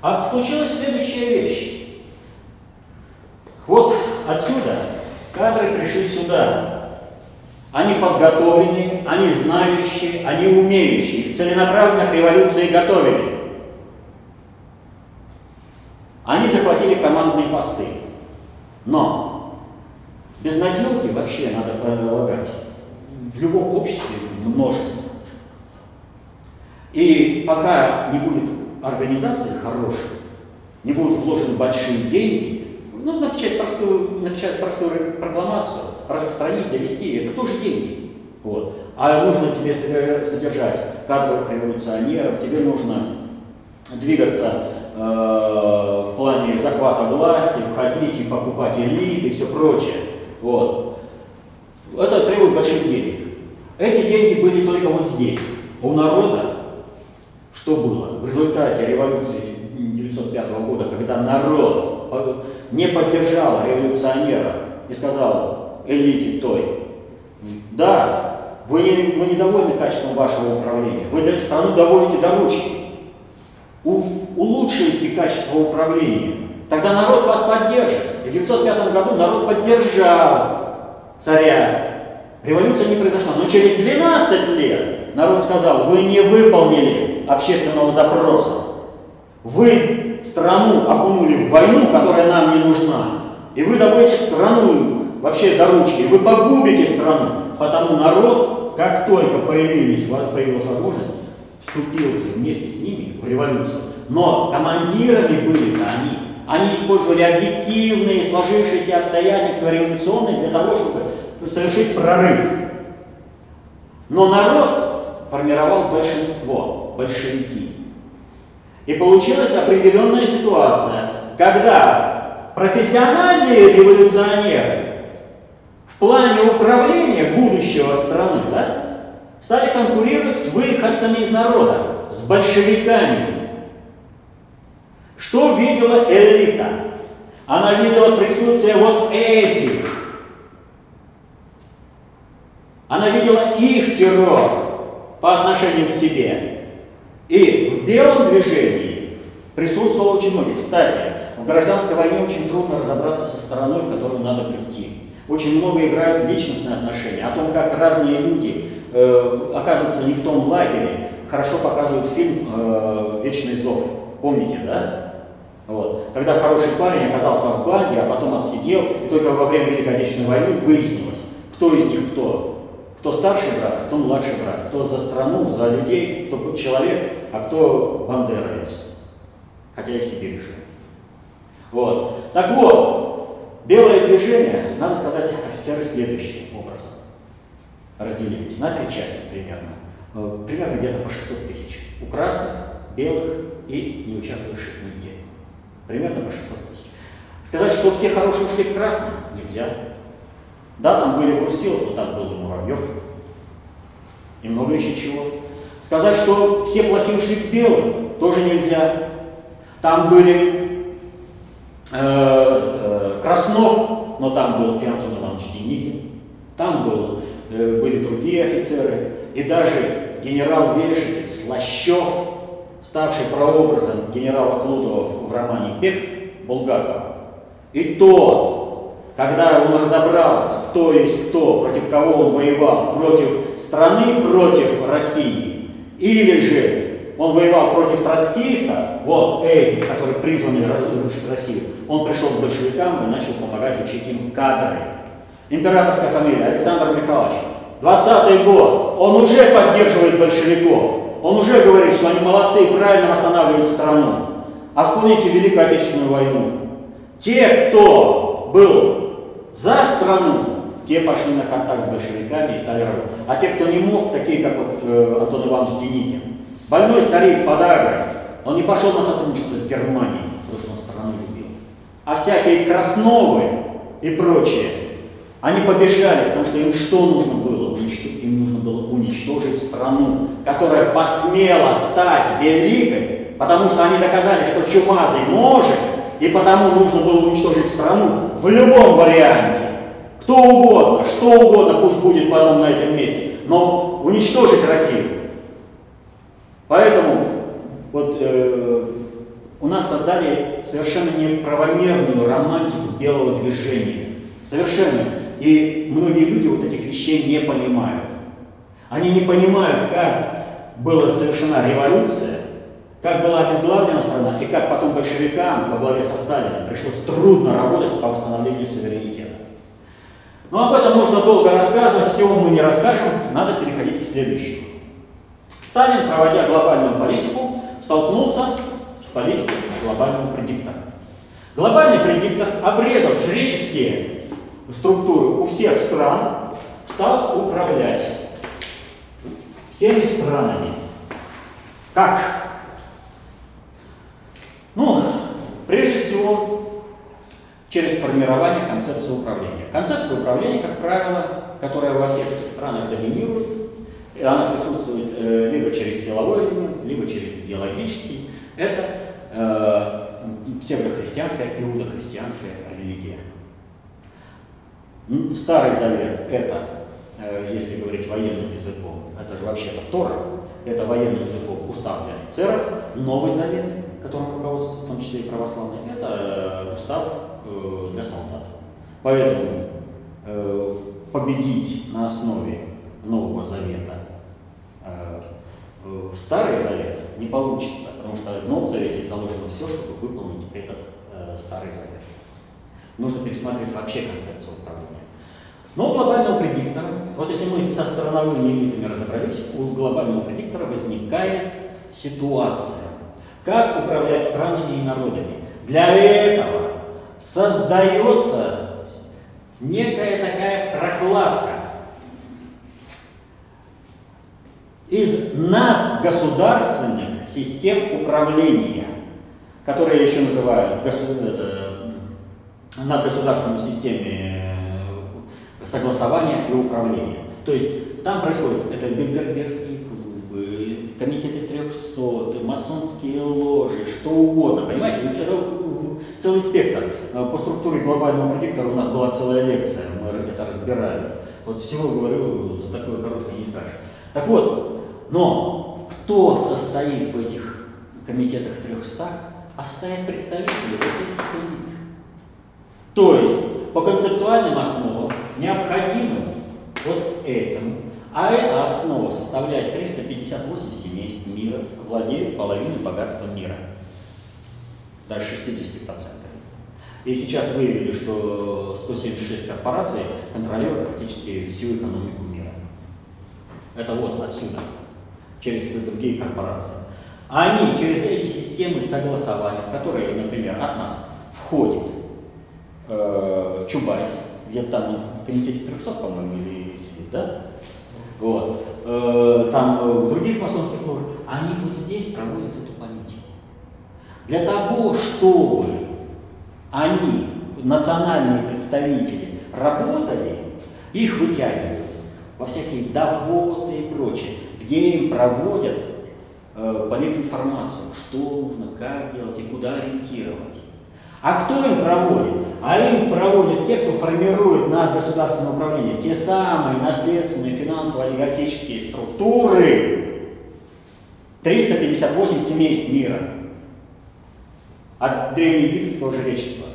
А случилась следующая вещь. Вот отсюда кадры пришли сюда. Они подготовленные, они знающие, они умеющие. Их целенаправленно к революции готовили. Они захватили командные посты. Но безнадеги вообще надо полагать в любом обществе множество. И пока не будет организации хорошей, не будут вложены большие деньги, ну, напечатать простую, напечатать простую прокламацию, распространить, довести, это тоже деньги. Вот. А нужно тебе содержать кадровых революционеров, тебе нужно двигаться Э, в плане захвата власти, входить и покупать элит и все прочее. Вот. Это требует больших денег. Эти деньги были только вот здесь. У народа что было? В результате революции 1905 года, когда народ не поддержал революционеров и сказал элите той, да, вы, не, вы недовольны качеством вашего управления, вы страну доводите до ручки, улучшите качество управления, тогда народ вас поддержит. В 1905 году народ поддержал царя. Революция не произошла. Но через 12 лет народ сказал, вы не выполнили общественного запроса. Вы страну окунули в войну, которая нам не нужна. И вы доводите страну вообще до ручки. Вы погубите страну. Потому народ, как только появилась, появилась возможность, вступился вместе с ними в революцию. Но командирами были-то они. Они использовали объективные сложившиеся обстоятельства революционные для того, чтобы совершить прорыв. Но народ формировал большинство, большевики. И получилась определенная ситуация, когда профессиональные революционеры в плане управления будущего страны да, стали конкурировать с выходцами из народа, с большевиками. Что видела элита? Она видела присутствие вот этих. Она видела их террор по отношению к себе. И в белом движении присутствовало очень много. Кстати, в гражданской войне очень трудно разобраться со стороной, в которую надо прийти. Очень много играют личностные отношения, о том, как разные люди э, оказываются не в том лагере. Хорошо показывают фильм э, «Вечный зов». Помните, да? Вот. Когда хороший парень оказался в банде, а потом отсидел, и только во время Великой Отечественной войны выяснилось, кто из них кто. Кто старший брат, а кто младший брат, кто за страну, за людей, кто человек, а кто бандеровец. Хотя и в Сибири жил. Вот. Так вот, Белое движение, надо сказать, офицеры следующим образом разделились на три части примерно. Э, примерно где-то по 600 тысяч. У красных, белых и не участвующих нигде. Примерно по 600 тысяч. Сказать, что все хорошие ушли к красным, нельзя. Да, там были Бурсилов, но там был и Муравьев. И много еще чего. Сказать, что все плохие ушли к белым, тоже нельзя. Там были Э, этот, э, Краснов, но там был и Антон Иванович Деникин, там был, э, были другие офицеры, и даже генерал-вершитель Слащев, ставший прообразом генерала Хлудова в романе «Бег» Булгакова. И тот, когда он разобрался, кто есть кто, против кого он воевал, против страны, против России, или же он воевал против троцкиста, вот эти, которые призваны разрушить Россию, он пришел к большевикам и начал помогать учить им кадры. Императорская фамилия Александр Михайлович. 20 год. Он уже поддерживает большевиков. Он уже говорит, что они молодцы и правильно восстанавливают страну. А вспомните Великую Отечественную войну. Те, кто был за страну, те пошли на контакт с большевиками и стали работать. А те, кто не мог, такие как вот, э, Антон Иванович Деникин, Больной старик подагра, он не пошел на сотрудничество с Германией, потому что он страну любил. А всякие Красновы и прочие, они побежали, потому что им что нужно было? Им нужно было уничтожить страну, которая посмела стать великой, потому что они доказали, что Чумазый может, и потому нужно было уничтожить страну в любом варианте. Кто угодно, что угодно, пусть будет потом на этом месте, но уничтожить Россию. Поэтому вот э, у нас создали совершенно неправомерную романтику белого движения. Совершенно. И многие люди вот этих вещей не понимают. Они не понимают, как была совершена революция, как была обезглавлена страна, и как потом большевикам во главе со Сталином пришлось трудно работать по восстановлению суверенитета. Но об этом можно долго рассказывать, всего мы не расскажем, надо переходить к следующему. Сталин, проводя глобальную политику, столкнулся с политикой глобального предиктора. Глобальный предиктор, обрезав жреческие структуры у всех стран, стал управлять всеми странами. Как? Ну, прежде всего, через формирование концепции управления. Концепция управления, как правило, которая во всех этих странах доминирует, и она присутствует э, либо через силовой элемент, либо через идеологический. Это э, псевдохристианская, иудохристианская религия. Старый Завет – это, если говорить военным языком, это же вообще-то Тора, это военным языком устав для офицеров. Новый Завет, которым руководствуется в том числе и православный, это э, устав э, для солдат. Поэтому э, победить на основе Нового Завета Э, Старый Завет не получится, потому что в Новом Завете заложено все, чтобы выполнить этот э, Старый Завет. Нужно пересматривать вообще концепцию управления. Но у глобального предиктора, вот если мы со страновыми элитами разобрались, у глобального предиктора возникает ситуация, как управлять странами и народами. Для этого создается некая такая прокладка из надгосударственных систем управления, которые еще называют это, надгосударственными системами э, согласования и управления. То есть там происходит это Бильдербергские клубы, комитеты 300, масонские ложи, что угодно, понимаете? Это целый спектр. Э, по структуре глобального предиктора у нас была целая лекция, мы это разбирали. Вот всего говорю, за такое короткое не страшно. Так вот, но кто состоит в этих комитетах 300, а состоят представители вот этих элит. То есть по концептуальным основам необходимо вот этому, а эта основа составляет 358 семейств мира, владеет половиной богатства мира даже 60%. И сейчас выявили, что 176 корпораций контролируют практически всю экономику мира. Это вот отсюда, через другие корпорации. Они через эти системы согласования, в которые, например, от нас входит э, Чубайс, где-то там он в комитете 300, по-моему, или сидит, да? Вот. Э, там э, в других масонских ложах, они вот здесь проводят эту для того, чтобы они, национальные представители, работали, их вытягивают во всякие довосы и прочее, где им проводят э, политинформацию, что нужно, как делать и куда ориентировать. А кто им проводит? А им проводят те, кто формирует над государственное управление, те самые наследственные финансово-олигархические структуры, 358 семейств мира – от древнеегипетского жречества.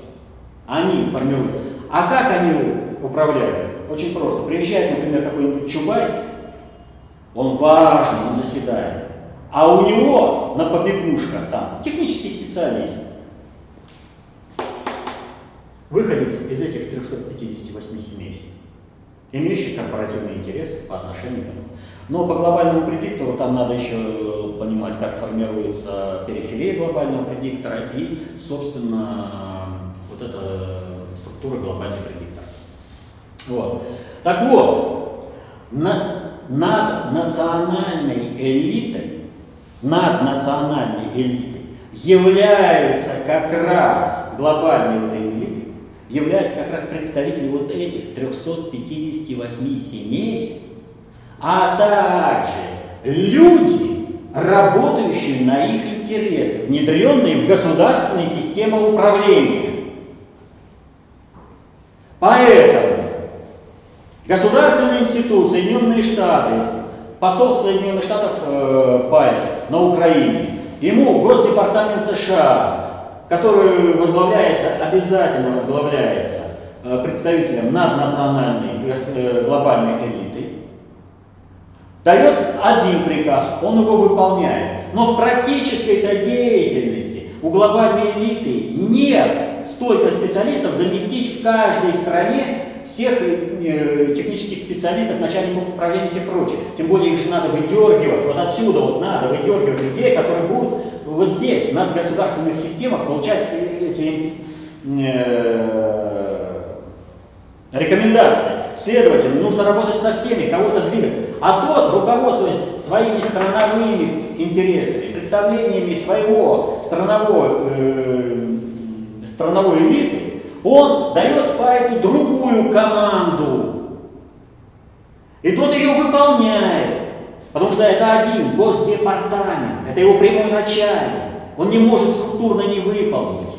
Они формируют. А как они управляют? Очень просто. Приезжает, например, какой-нибудь Чубайс, он важный, он заседает. А у него на побегушках там технический специалист, выходец из этих 358 семейств, имеющий корпоративный интерес по отношению к этому. Но по глобальному предиктору там надо еще понимать, как формируется периферия глобального предиктора и, собственно, вот эта структура глобального предиктора. Вот. Так вот, на, над национальной элитой, над национальной элитой являются как раз глобальные элиты, являются как раз представители вот этих 358 семейств, а также люди, работающие на их интересы, внедренные в государственные системы управления. Поэтому государственный институт Соединенные Штаты, посол Соединенных Штатов э, Пай на Украине, ему Госдепартамент США, который возглавляется, обязательно возглавляется э, представителем наднациональной э, глобальной элиты, Дает один приказ, он его выполняет. Но в практической-то деятельности у глобальной элиты нет столько специалистов заместить в каждой стране всех э, технических специалистов, начальников управления и все прочее. Тем более их же надо выдергивать, вот отсюда вот надо выдергивать людей, которые будут вот здесь, в надгосударственных системах, получать эти э, рекомендации. Следовательно, нужно работать со всеми, кого-то двигать. А тот, руководствуясь своими страновыми интересами, представлениями своего странового, э, страновой элиты, он дает по эту другую команду. И тот ее выполняет. Потому что это один госдепартамент, это его прямой начальник. Он не может структурно не выполнить.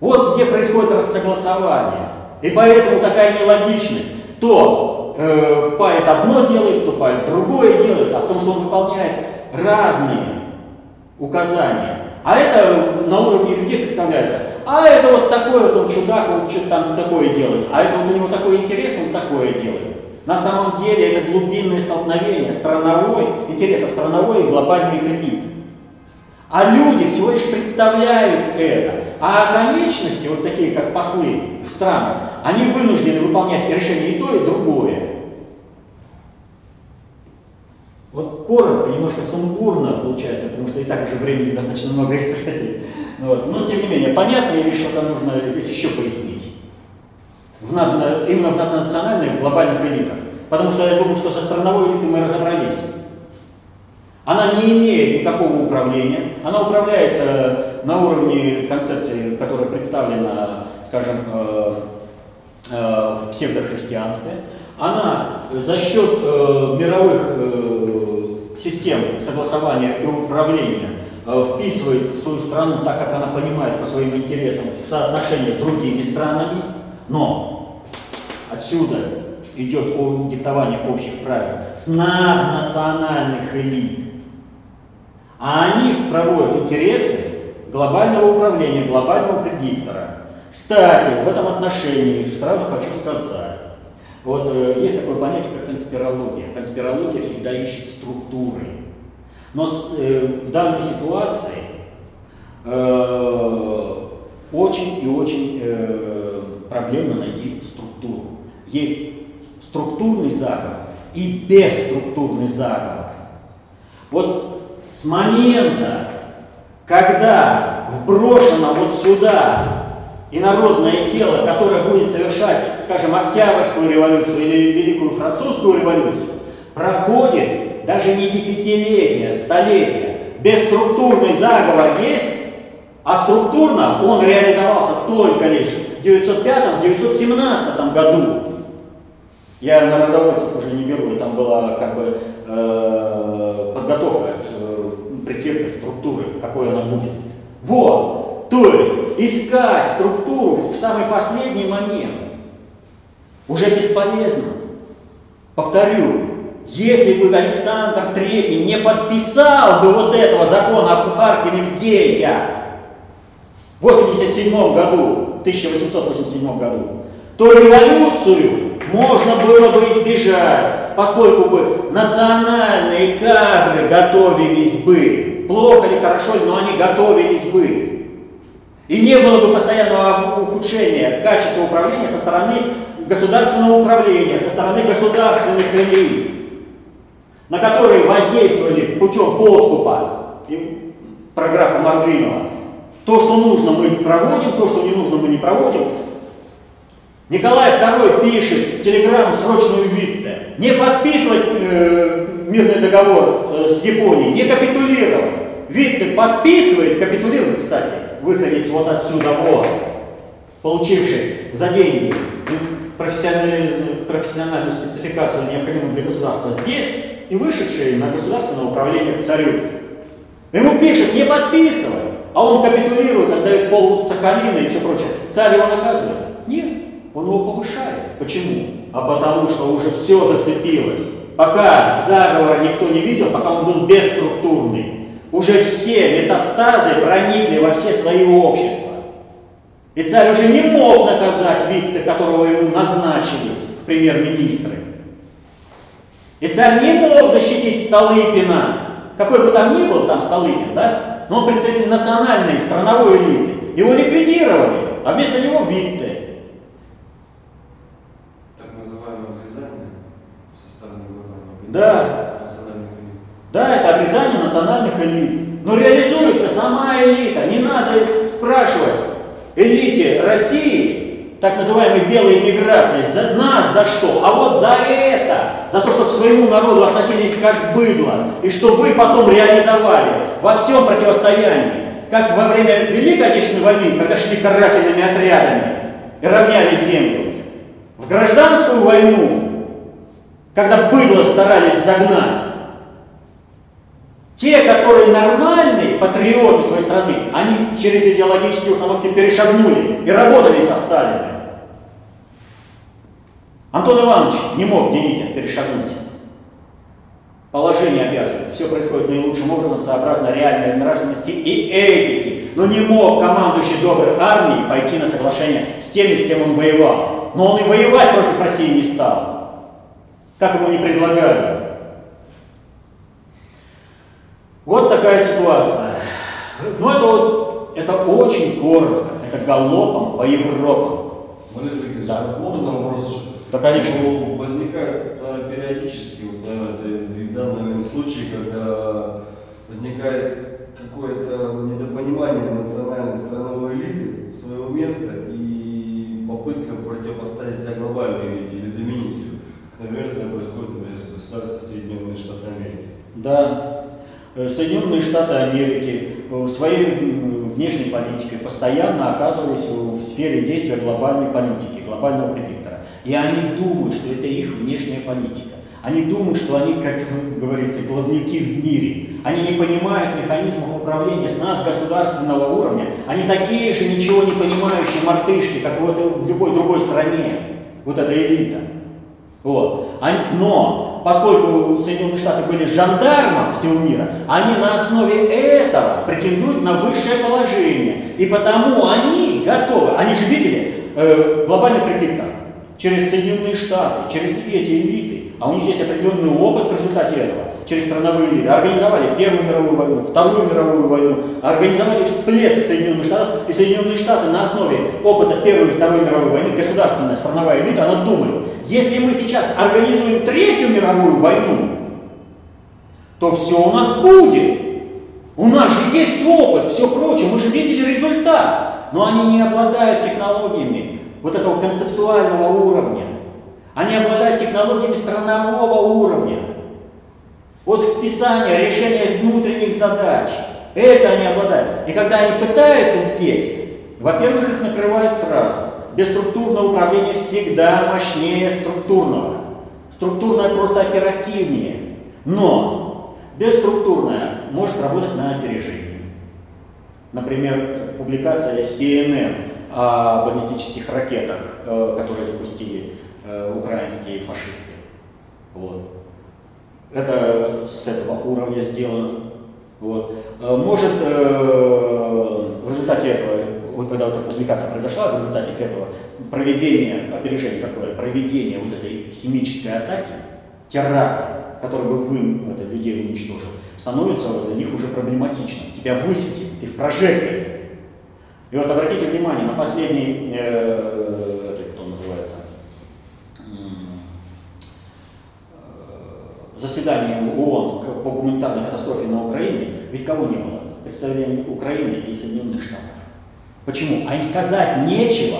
Вот где происходит рассогласование. И поэтому такая нелогичность. То э, Пайт одно делает, то Пайт другое делает, а потому что он выполняет разные указания. А это на уровне людей представляется. А это вот такой вот он чудак, он что-то там такое делает. А это вот у него такой интерес, он такое делает. На самом деле это глубинное столкновение страновой, интересов страновой и глобальных элит. А люди всего лишь представляют это. А конечности, вот такие как послы в странах, они вынуждены выполнять решение и то, и другое. Вот коротко, немножко сумбурно получается, потому что и так уже времени достаточно много истратили. Вот. Но тем не менее, понятно или что-то нужно здесь еще пояснить? В над, именно в наднациональных, глобальных элитах. Потому что я думаю, что со страновой элитой мы разобрались. Она не имеет никакого управления, она управляется на уровне концепции, которая представлена, скажем, э, э, в псевдохристианстве. Она за счет э, мировых систем согласования и управления вписывает свою страну так, как она понимает по своим интересам в соотношении с другими странами, но отсюда идет диктование общих правил с наднациональных элит а они проводят интересы глобального управления, глобального предиктора. Кстати, в этом отношении сразу хочу сказать, вот э, есть такое понятие, как конспирология. Конспирология всегда ищет структуры. Но с, э, в данной ситуации э, очень и очень э, проблемно найти структуру. Есть структурный заговор и бесструктурный заговор. Вот с момента, когда вброшено вот сюда инородное тело, которое будет совершать, скажем, Октябрьскую революцию или Великую Французскую революцию, проходит даже не десятилетия, столетия. Бесструктурный заговор есть, а структурно он реализовался только лишь в 905-917 году. Я народовольцев уже не беру, и там была как бы э, подготовка притирка структуры, какой она будет. Вот, то есть искать структуру в самый последний момент уже бесполезно. Повторю, если бы Александр III не подписал бы вот этого закона о кухаркиных детях в 87 году, в 1887 году, то революцию можно было бы избежать, поскольку бы национальные кадры готовились бы. Плохо или хорошо, но они готовились бы. И не было бы постоянного ухудшения качества управления со стороны государственного управления, со стороны государственных элит, на которые воздействовали путем подкупа про графа Мартвинова. То, что нужно, мы проводим, то, что не нужно, мы не проводим. Николай II пишет телеграмму срочную Витте. Не подписывать э, мирный договор э, с Японией, не капитулировать. Витте подписывает, капитулирует, кстати, выходец вот отсюда, вот, получивший за деньги профессиональную, профессиональную спецификацию, необходимую для государства здесь, и вышедший на государственное управление к царю. Ему пишет, не подписывай, а он капитулирует, отдает пол Сахалина и все прочее. Царь его наказывает? Нет. Он его повышает. Почему? А потому что уже все зацепилось. Пока заговора никто не видел, пока он был бесструктурный, уже все метастазы проникли во все слои общества. И царь уже не мог наказать Витте, которого ему назначили в премьер-министры. И царь не мог защитить Столыпина, какой бы там ни был там Столыпин, да? Но он представитель национальной, страновой элиты. Его ликвидировали, а вместо него Витте. Да. Да, это обрезание национальных элит. Но реализует-то сама элита. Не надо спрашивать элите России, так называемой белой миграции, за нас за что? А вот за это, за то, что к своему народу относились как быдло, и что вы потом реализовали во всем противостоянии, как во время Великой Отечественной войны, когда шли карательными отрядами и равняли землю. В гражданскую войну когда быдло старались загнать. Те, которые нормальные патриоты своей страны, они через идеологические установки перешагнули и работали со Сталиным. Антон Иванович не мог Деникин перешагнуть. Положение обязывает. Все происходит наилучшим образом, сообразно реальной нравственности и этики. Но не мог командующий доброй армией пойти на соглашение с теми, с кем он воевал. Но он и воевать против России не стал как ему не предлагали. Вот такая ситуация. Ну это вот, это очень коротко, это галопом по Европам. Валерий Викторович, Да. можно вопрос? Да, конечно. Ну, возникает, наверное, периодически, вот, наверное, в данный момент случай, когда возникает какое-то недопонимание национальной страновой элиты своего места и попытка противопоставить себя глобальной элите или заменить ее. Как, например, это происходит в государстве Соединенные Штаты Америки. Да, Соединенные Штаты Америки э, своей внешней политикой постоянно оказывались в сфере действия глобальной политики, глобального предиктора. И они думают, что это их внешняя политика. Они думают, что они, как [laughs] говорится, главники в мире. Они не понимают механизмов управления с надгосударственного уровня. Они такие же ничего не понимающие мартышки, как вот в любой другой стране. Вот эта элита. Вот. Они- но поскольку Соединенные Штаты были жандармом всего мира, они на основе этого претендуют на высшее положение. И потому они готовы, они же видели э, глобальный предиктор через Соединенные Штаты, через эти элиты, а у них есть определенный опыт в результате этого, через страновые элиты, организовали Первую мировую войну, Вторую мировую войну, организовали всплеск Соединенных Штатов, и Соединенные Штаты на основе опыта Первой и Второй мировой войны, государственная страновая элита, она думает, если мы сейчас организуем Третью мировую войну, то все у нас будет. У нас же есть опыт, все прочее, мы же видели результат. Но они не обладают технологиями вот этого концептуального уровня. Они обладают технологиями странового уровня. Вот вписание, решение внутренних задач. Это они обладают. И когда они пытаются здесь, во-первых, их накрывают сразу. Бесструктурное управление всегда мощнее структурного. Структурное просто оперативнее. Но бесструктурное может работать на опережение. Например, публикация CNN о баллистических ракетах, э, которые запустили э, украинские фашисты. Вот. Это с этого уровня сделано. Вот. Э, Может, э, в результате этого, вот когда вот эта публикация произошла, в результате этого проведение, опережение какое, проведение вот этой химической атаки, теракта, который бы вы, это, людей уничтожил, становится для них уже проблематично. Тебя высветили, ты в прожекторе. И вот обратите внимание на последний, э, это кто называется, м, э, заседании ООН по гуманитарной катастрофе на Украине, ведь кого не было? Представление Украины и Соединенных Штатов. Почему? А им сказать нечего.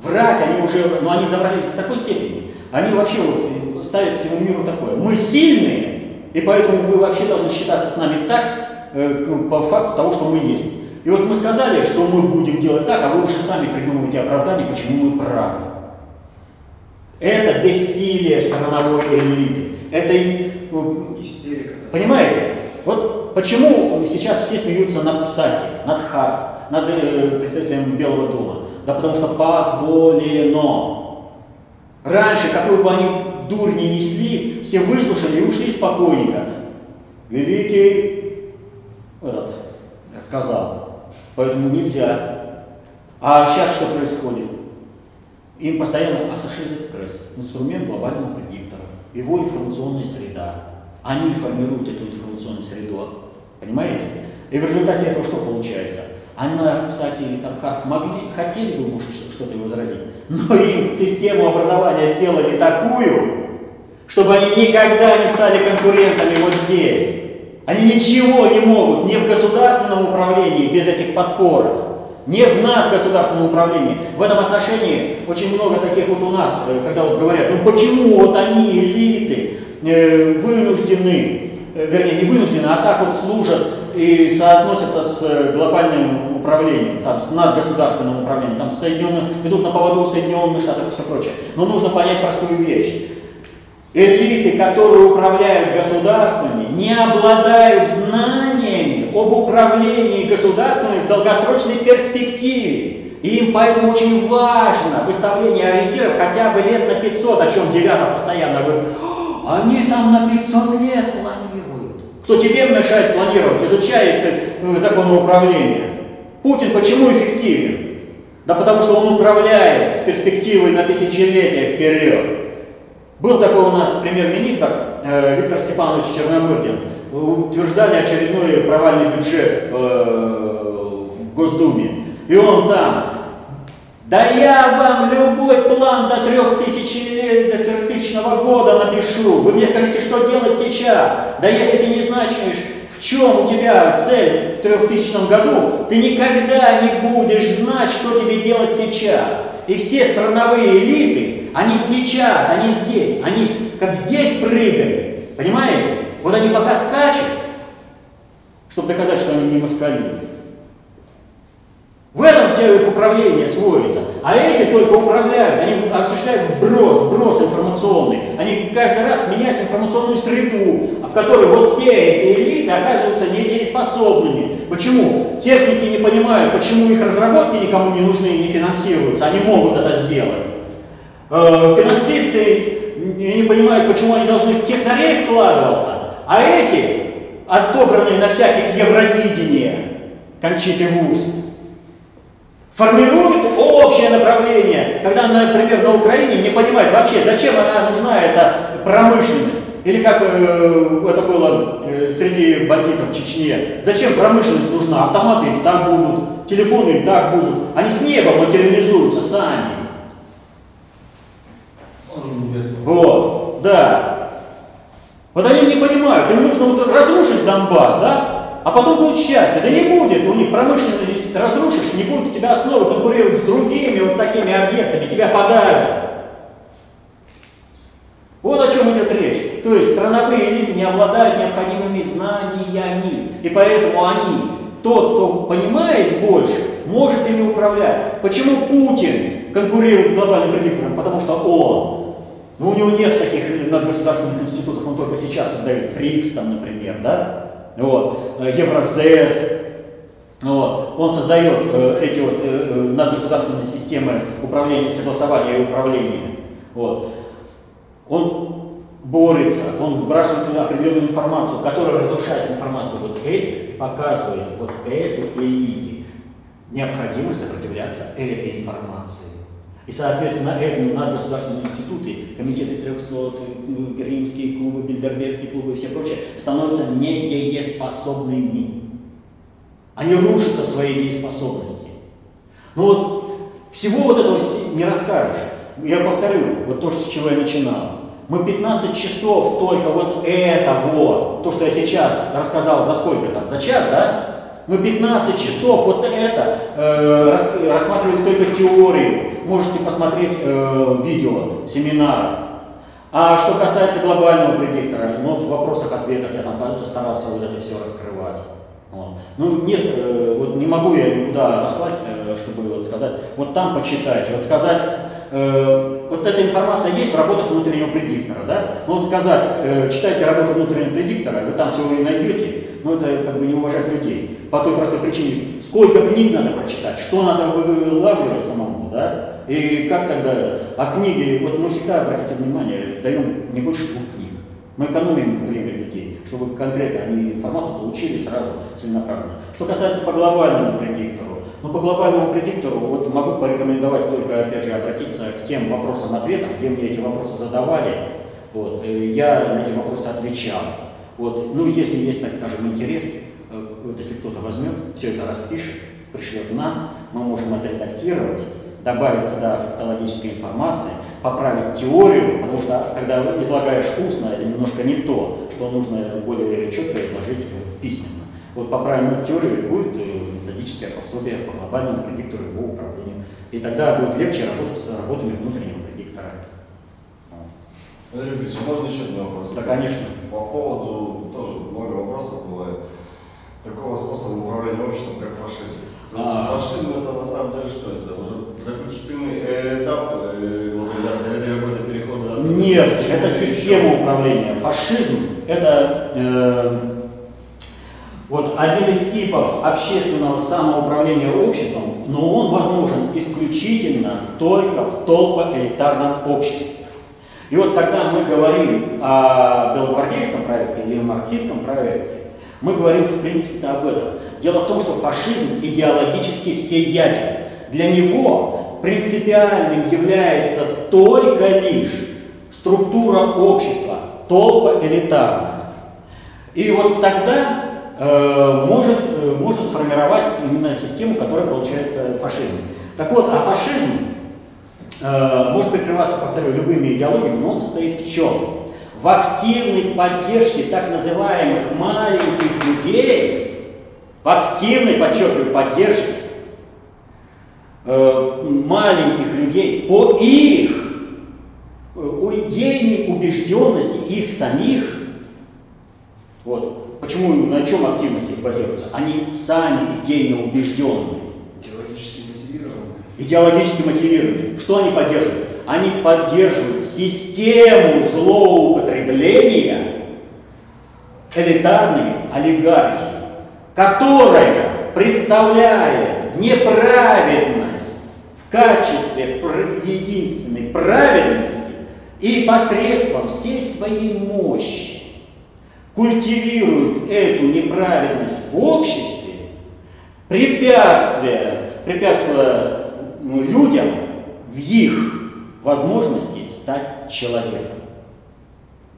Врать они уже, ну они забрались до такой степени. Они вообще вот э, ставят всему миру такое. Мы сильные, и поэтому вы вообще должны считаться с нами так, э, по факту того, что мы есть. И вот мы сказали, что мы будем делать так, а вы уже сами придумываете оправдание, почему мы правы. Это бессилие страновой элиты. Это, Истерика. понимаете? Вот почему сейчас все смеются над Псаки, над Харф, над э, представителем Белого дома? Да потому что позволено. Раньше, какую бы они дурь ни несли, все выслушали и ушли спокойненько. Великий этот, сказал, поэтому нельзя. А сейчас что происходит? Им постоянно Associated Press, инструмент глобального предиктора, его информационная среда. Они формируют эту информационную среду, понимаете? И в результате этого что получается? Анна Псаки или там Харф могли, хотели бы, может, что- что-то возразить, но им систему образования сделали такую, чтобы они никогда не стали конкурентами вот здесь. Они ничего не могут ни в государственном управлении без этих подпорок, ни в надгосударственном управлении. В этом отношении очень много таких вот у нас, э, когда вот говорят, ну почему вот они, элиты, э, вынуждены, э, вернее не вынуждены, а так вот служат и соотносятся с глобальным управлением, там, с надгосударственным управлением, там, Соединенных, идут на поводу Соединенных Штатов и все прочее. Но нужно понять простую вещь. Элиты, которые управляют государствами, не обладают знаниями об управлении государствами в долгосрочной перспективе. И им поэтому очень важно выставление ориентиров хотя бы лет на 500, о чем Девятов постоянно говорит. «О, Они там на 500 лет планируют. Кто тебе мешает планировать? Изучает э, законы управления. Путин почему эффективен? Да потому что он управляет с перспективой на тысячелетия вперед. Был такой у нас премьер-министр э, Виктор Степанович Черномырдин. Утверждали очередной провальный бюджет в Госдуме. И он там, да я вам любой план до 3000, до 3000 года напишу. Вы мне скажите, что делать сейчас. Да если ты не знаешь, в чем у тебя цель в 3000 году, ты никогда не будешь знать, что тебе делать сейчас. И все страновые элиты, они сейчас, они здесь, они как здесь прыгали. Понимаете? Вот они пока скачут, чтобы доказать, что они не москали. В этом все их управление сводится. А эти только управляют, они осуществляют вброс, вброс информационный. Они каждый раз меняют информационную среду, в которой вот все эти элиты оказываются недееспособными. Почему? Техники не понимают, почему их разработки никому не нужны и не финансируются. Они могут это сделать. Э, финансисты не понимают, почему они должны в технарей вкладываться, а эти, отобранные на всяких евровидения, Кончиты Вуст, формируют общее направление, когда, например, на Украине не понимают вообще, зачем она нужна, эта промышленность. Или как э, это было э, среди бандитов в Чечне. Зачем промышленность нужна? Автоматы их так будут, телефоны их так будут. Они с неба материализуются сами. Вот, да. Вот они не понимают, им нужно вот разрушить Донбасс, да? А потом будет счастье. Да не будет, у них промышленность разрушишь, не будет у тебя основы конкурировать с другими вот такими объектами, тебя подавят. Вот о чем идет речь. То есть страновые элиты не обладают необходимыми знаниями. И поэтому они, тот, кто понимает больше, может ими управлять. Почему Путин конкурирует с глобальным предиктором? Потому что он ну, у него нет таких надгосударственных институтов, он только сейчас создает ПРИКС, там, например, да, вот, э, Евразес, вот. Он создает э, эти вот э, э, надгосударственные системы управления, согласования и управления. Вот. Он борется, он выбрасывает определенную информацию, которая разрушает информацию вот этих и показывает вот этой элите. Необходимо сопротивляться этой информации. И, соответственно, этому на государственные институты, комитеты 300, э, римские клубы, бильдербергские клубы и все прочее, становятся недееспособными. Они рушатся в своей дееспособности. Но вот всего вот этого не расскажешь. Я повторю, вот то, с чего я начинал. Мы 15 часов только вот это вот, то, что я сейчас рассказал, за сколько там, за час, да? Мы 15 часов вот это э, рас, рассматривали только теорию, можете посмотреть э, видео семинаров. А что касается глобального предиктора, ну вот в вопросах-ответах я там старался вот это все раскрывать. Вот. Ну нет, э, вот не могу я никуда отослать, э, чтобы вот сказать, вот там почитайте, вот сказать, э, вот эта информация есть в работах внутреннего предиктора, да? Ну вот сказать, э, читайте работу внутреннего предиктора, вы там все и найдете, но это как бы не уважать людей. По той простой причине, сколько книг надо прочитать, что надо вылавливать самому, да? И как тогда? А книги, вот мы всегда, обратите внимание, даем не больше двух книг. Мы экономим время людей, чтобы конкретно они информацию получили сразу целенаправленно. Что касается по глобальному предиктору, ну по глобальному предиктору вот могу порекомендовать только, опять же, обратиться к тем вопросам-ответам, где мне эти вопросы задавали. Вот, я на эти вопросы отвечал. Вот, ну, если есть, так скажем, интерес, э, вот если кто-то возьмет, все это распишет, пришлет нам, мы можем отредактировать, добавить туда фактологической информации, поправить теорию, потому что когда излагаешь устно, это немножко не то, что нужно более четко изложить письменно. Вот поправим эту теорию, будет э, методическое пособие по глобальному предиктору его управлению. И тогда будет легче работать с работами внутреннего предиктора. Андрей Ильич, а можно еще один вопрос? Да, конечно. По поводу, тоже много вопросов бывает, такого способа управления обществом, как фашизм. То есть а... фашизм это на самом деле что? Это уже заключительный этап э, глобализации или какой-то переход? Нет, это система управления. Фашизм это э, вот один из типов общественного самоуправления обществом, но он возможен исключительно только в толпоэлитарном обществе. И вот когда мы говорим о белогвардейском проекте или марксистском проекте, мы говорим в принципе об этом. Дело в том, что фашизм идеологически всеяден. Для него принципиальным является только лишь структура общества, толпа элитарная. И вот тогда может, э, можно сформировать именно систему, которая получается фашизм. Так вот, а фашизм э, может прикрываться, повторю, любыми идеологиями, но он состоит в чем? В активной поддержке так называемых маленьких людей, в активной, подчеркиваю, поддержке э, маленьких людей по их э, идейной убежденности их самих. Вот. Почему, на чем активность их базируется? Они сами идейно убежденные идеологически мотивированы. Что они поддерживают? Они поддерживают систему злоупотребления элитарной олигархии, которая представляет неправедность в качестве единственной праведности и посредством всей своей мощи культивирует эту неправедность в обществе, препятствия, препятствуя людям в их возможности стать человеком.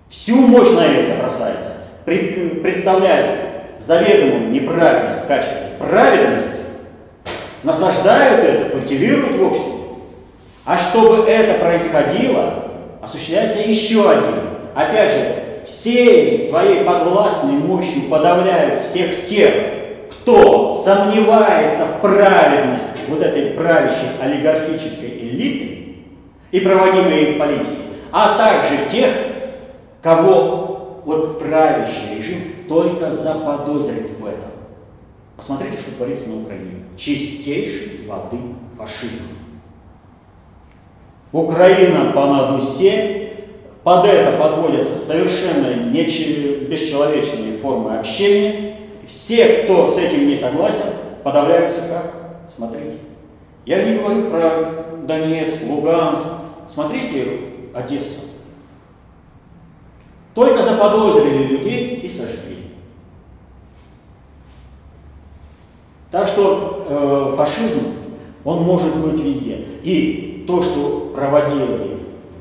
Всю мощь на это бросается, представляют заведомую неправильность в качестве праведности, насаждают это, культивируют в обществе. А чтобы это происходило, осуществляется еще один. Опять же, всей своей подвластной мощью подавляют всех тех, кто сомневается в праведности вот этой правящей олигархической элиты и проводимой их политики, а также тех, кого вот правящий режим только заподозрит в этом. Посмотрите, что творится на Украине. Чистейшей воды фашизм. Украина по надусе, под это подводятся совершенно бесчеловечные формы общения, все, кто с этим не согласен, подавляются как? Смотрите. Я не говорю про Донецк, Луганск. Смотрите Одессу. Только заподозрили людей и сожгли. Так что э, фашизм, он может быть везде. И то, что проводили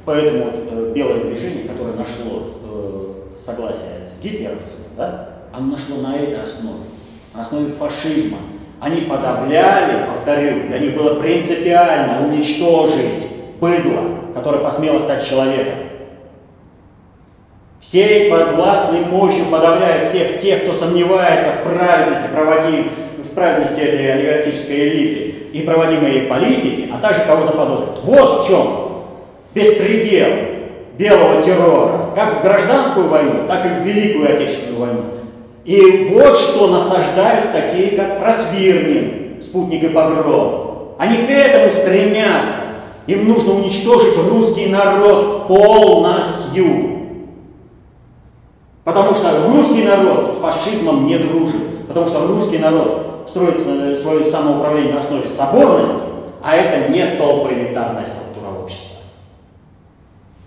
поэтому вот, э, белое движение, которое нашло э, согласие с гитлеровцами, да, оно нашло на этой основе, на основе фашизма. Они подавляли, повторю, для них было принципиально уничтожить быдло, которое посмело стать человеком. Всей подвластной мощью подавляют всех тех, кто сомневается в праведности проводим, в праведности этой олигархической элиты и проводимой политики, а также кого заподозрят. Вот в чем беспредел белого террора, как в гражданскую войну, так и в Великую Отечественную войну. И вот что насаждают такие, как Просвирнин, спутник и Багров. Они к этому стремятся. Им нужно уничтожить русский народ полностью. Потому что русский народ с фашизмом не дружит. Потому что русский народ строит свое самоуправление на основе соборности, а это не структура общества.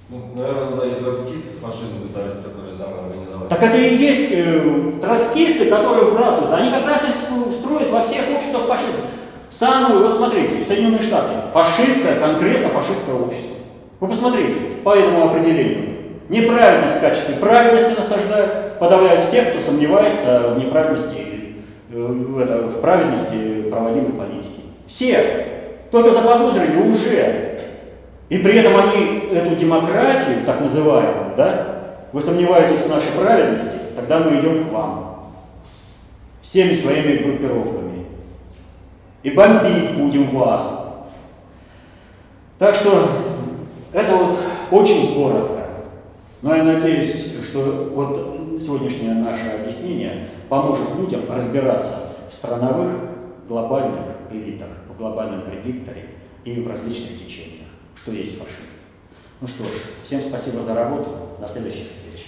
Ну, наверное, да, и троцкисты фашизм пытались такой же самый организовать. Так это и есть э, троцкисты, которые вбрасывают. Они как раз и строят во всех обществах фашизм. Самую, вот смотрите, Соединенные Штаты, фашистское, конкретно фашистское общество. Вы посмотрите по этому определению. Неправильность в качестве праведности насаждают, подавляют всех, кто сомневается в неправильности, э, в, это, в праведности проводимой политики. Всех. Только заподозрили уже и при этом они эту демократию, так называемую, да, вы сомневаетесь в нашей праведности, тогда мы идем к вам всеми своими группировками и бомбить будем вас. Так что это вот очень коротко. Но я надеюсь, что вот сегодняшнее наше объяснение поможет людям разбираться в страновых глобальных элитах, в глобальном предикторе и в различных течениях что есть фашизм. Ну что ж, всем спасибо за работу. До следующих встреч.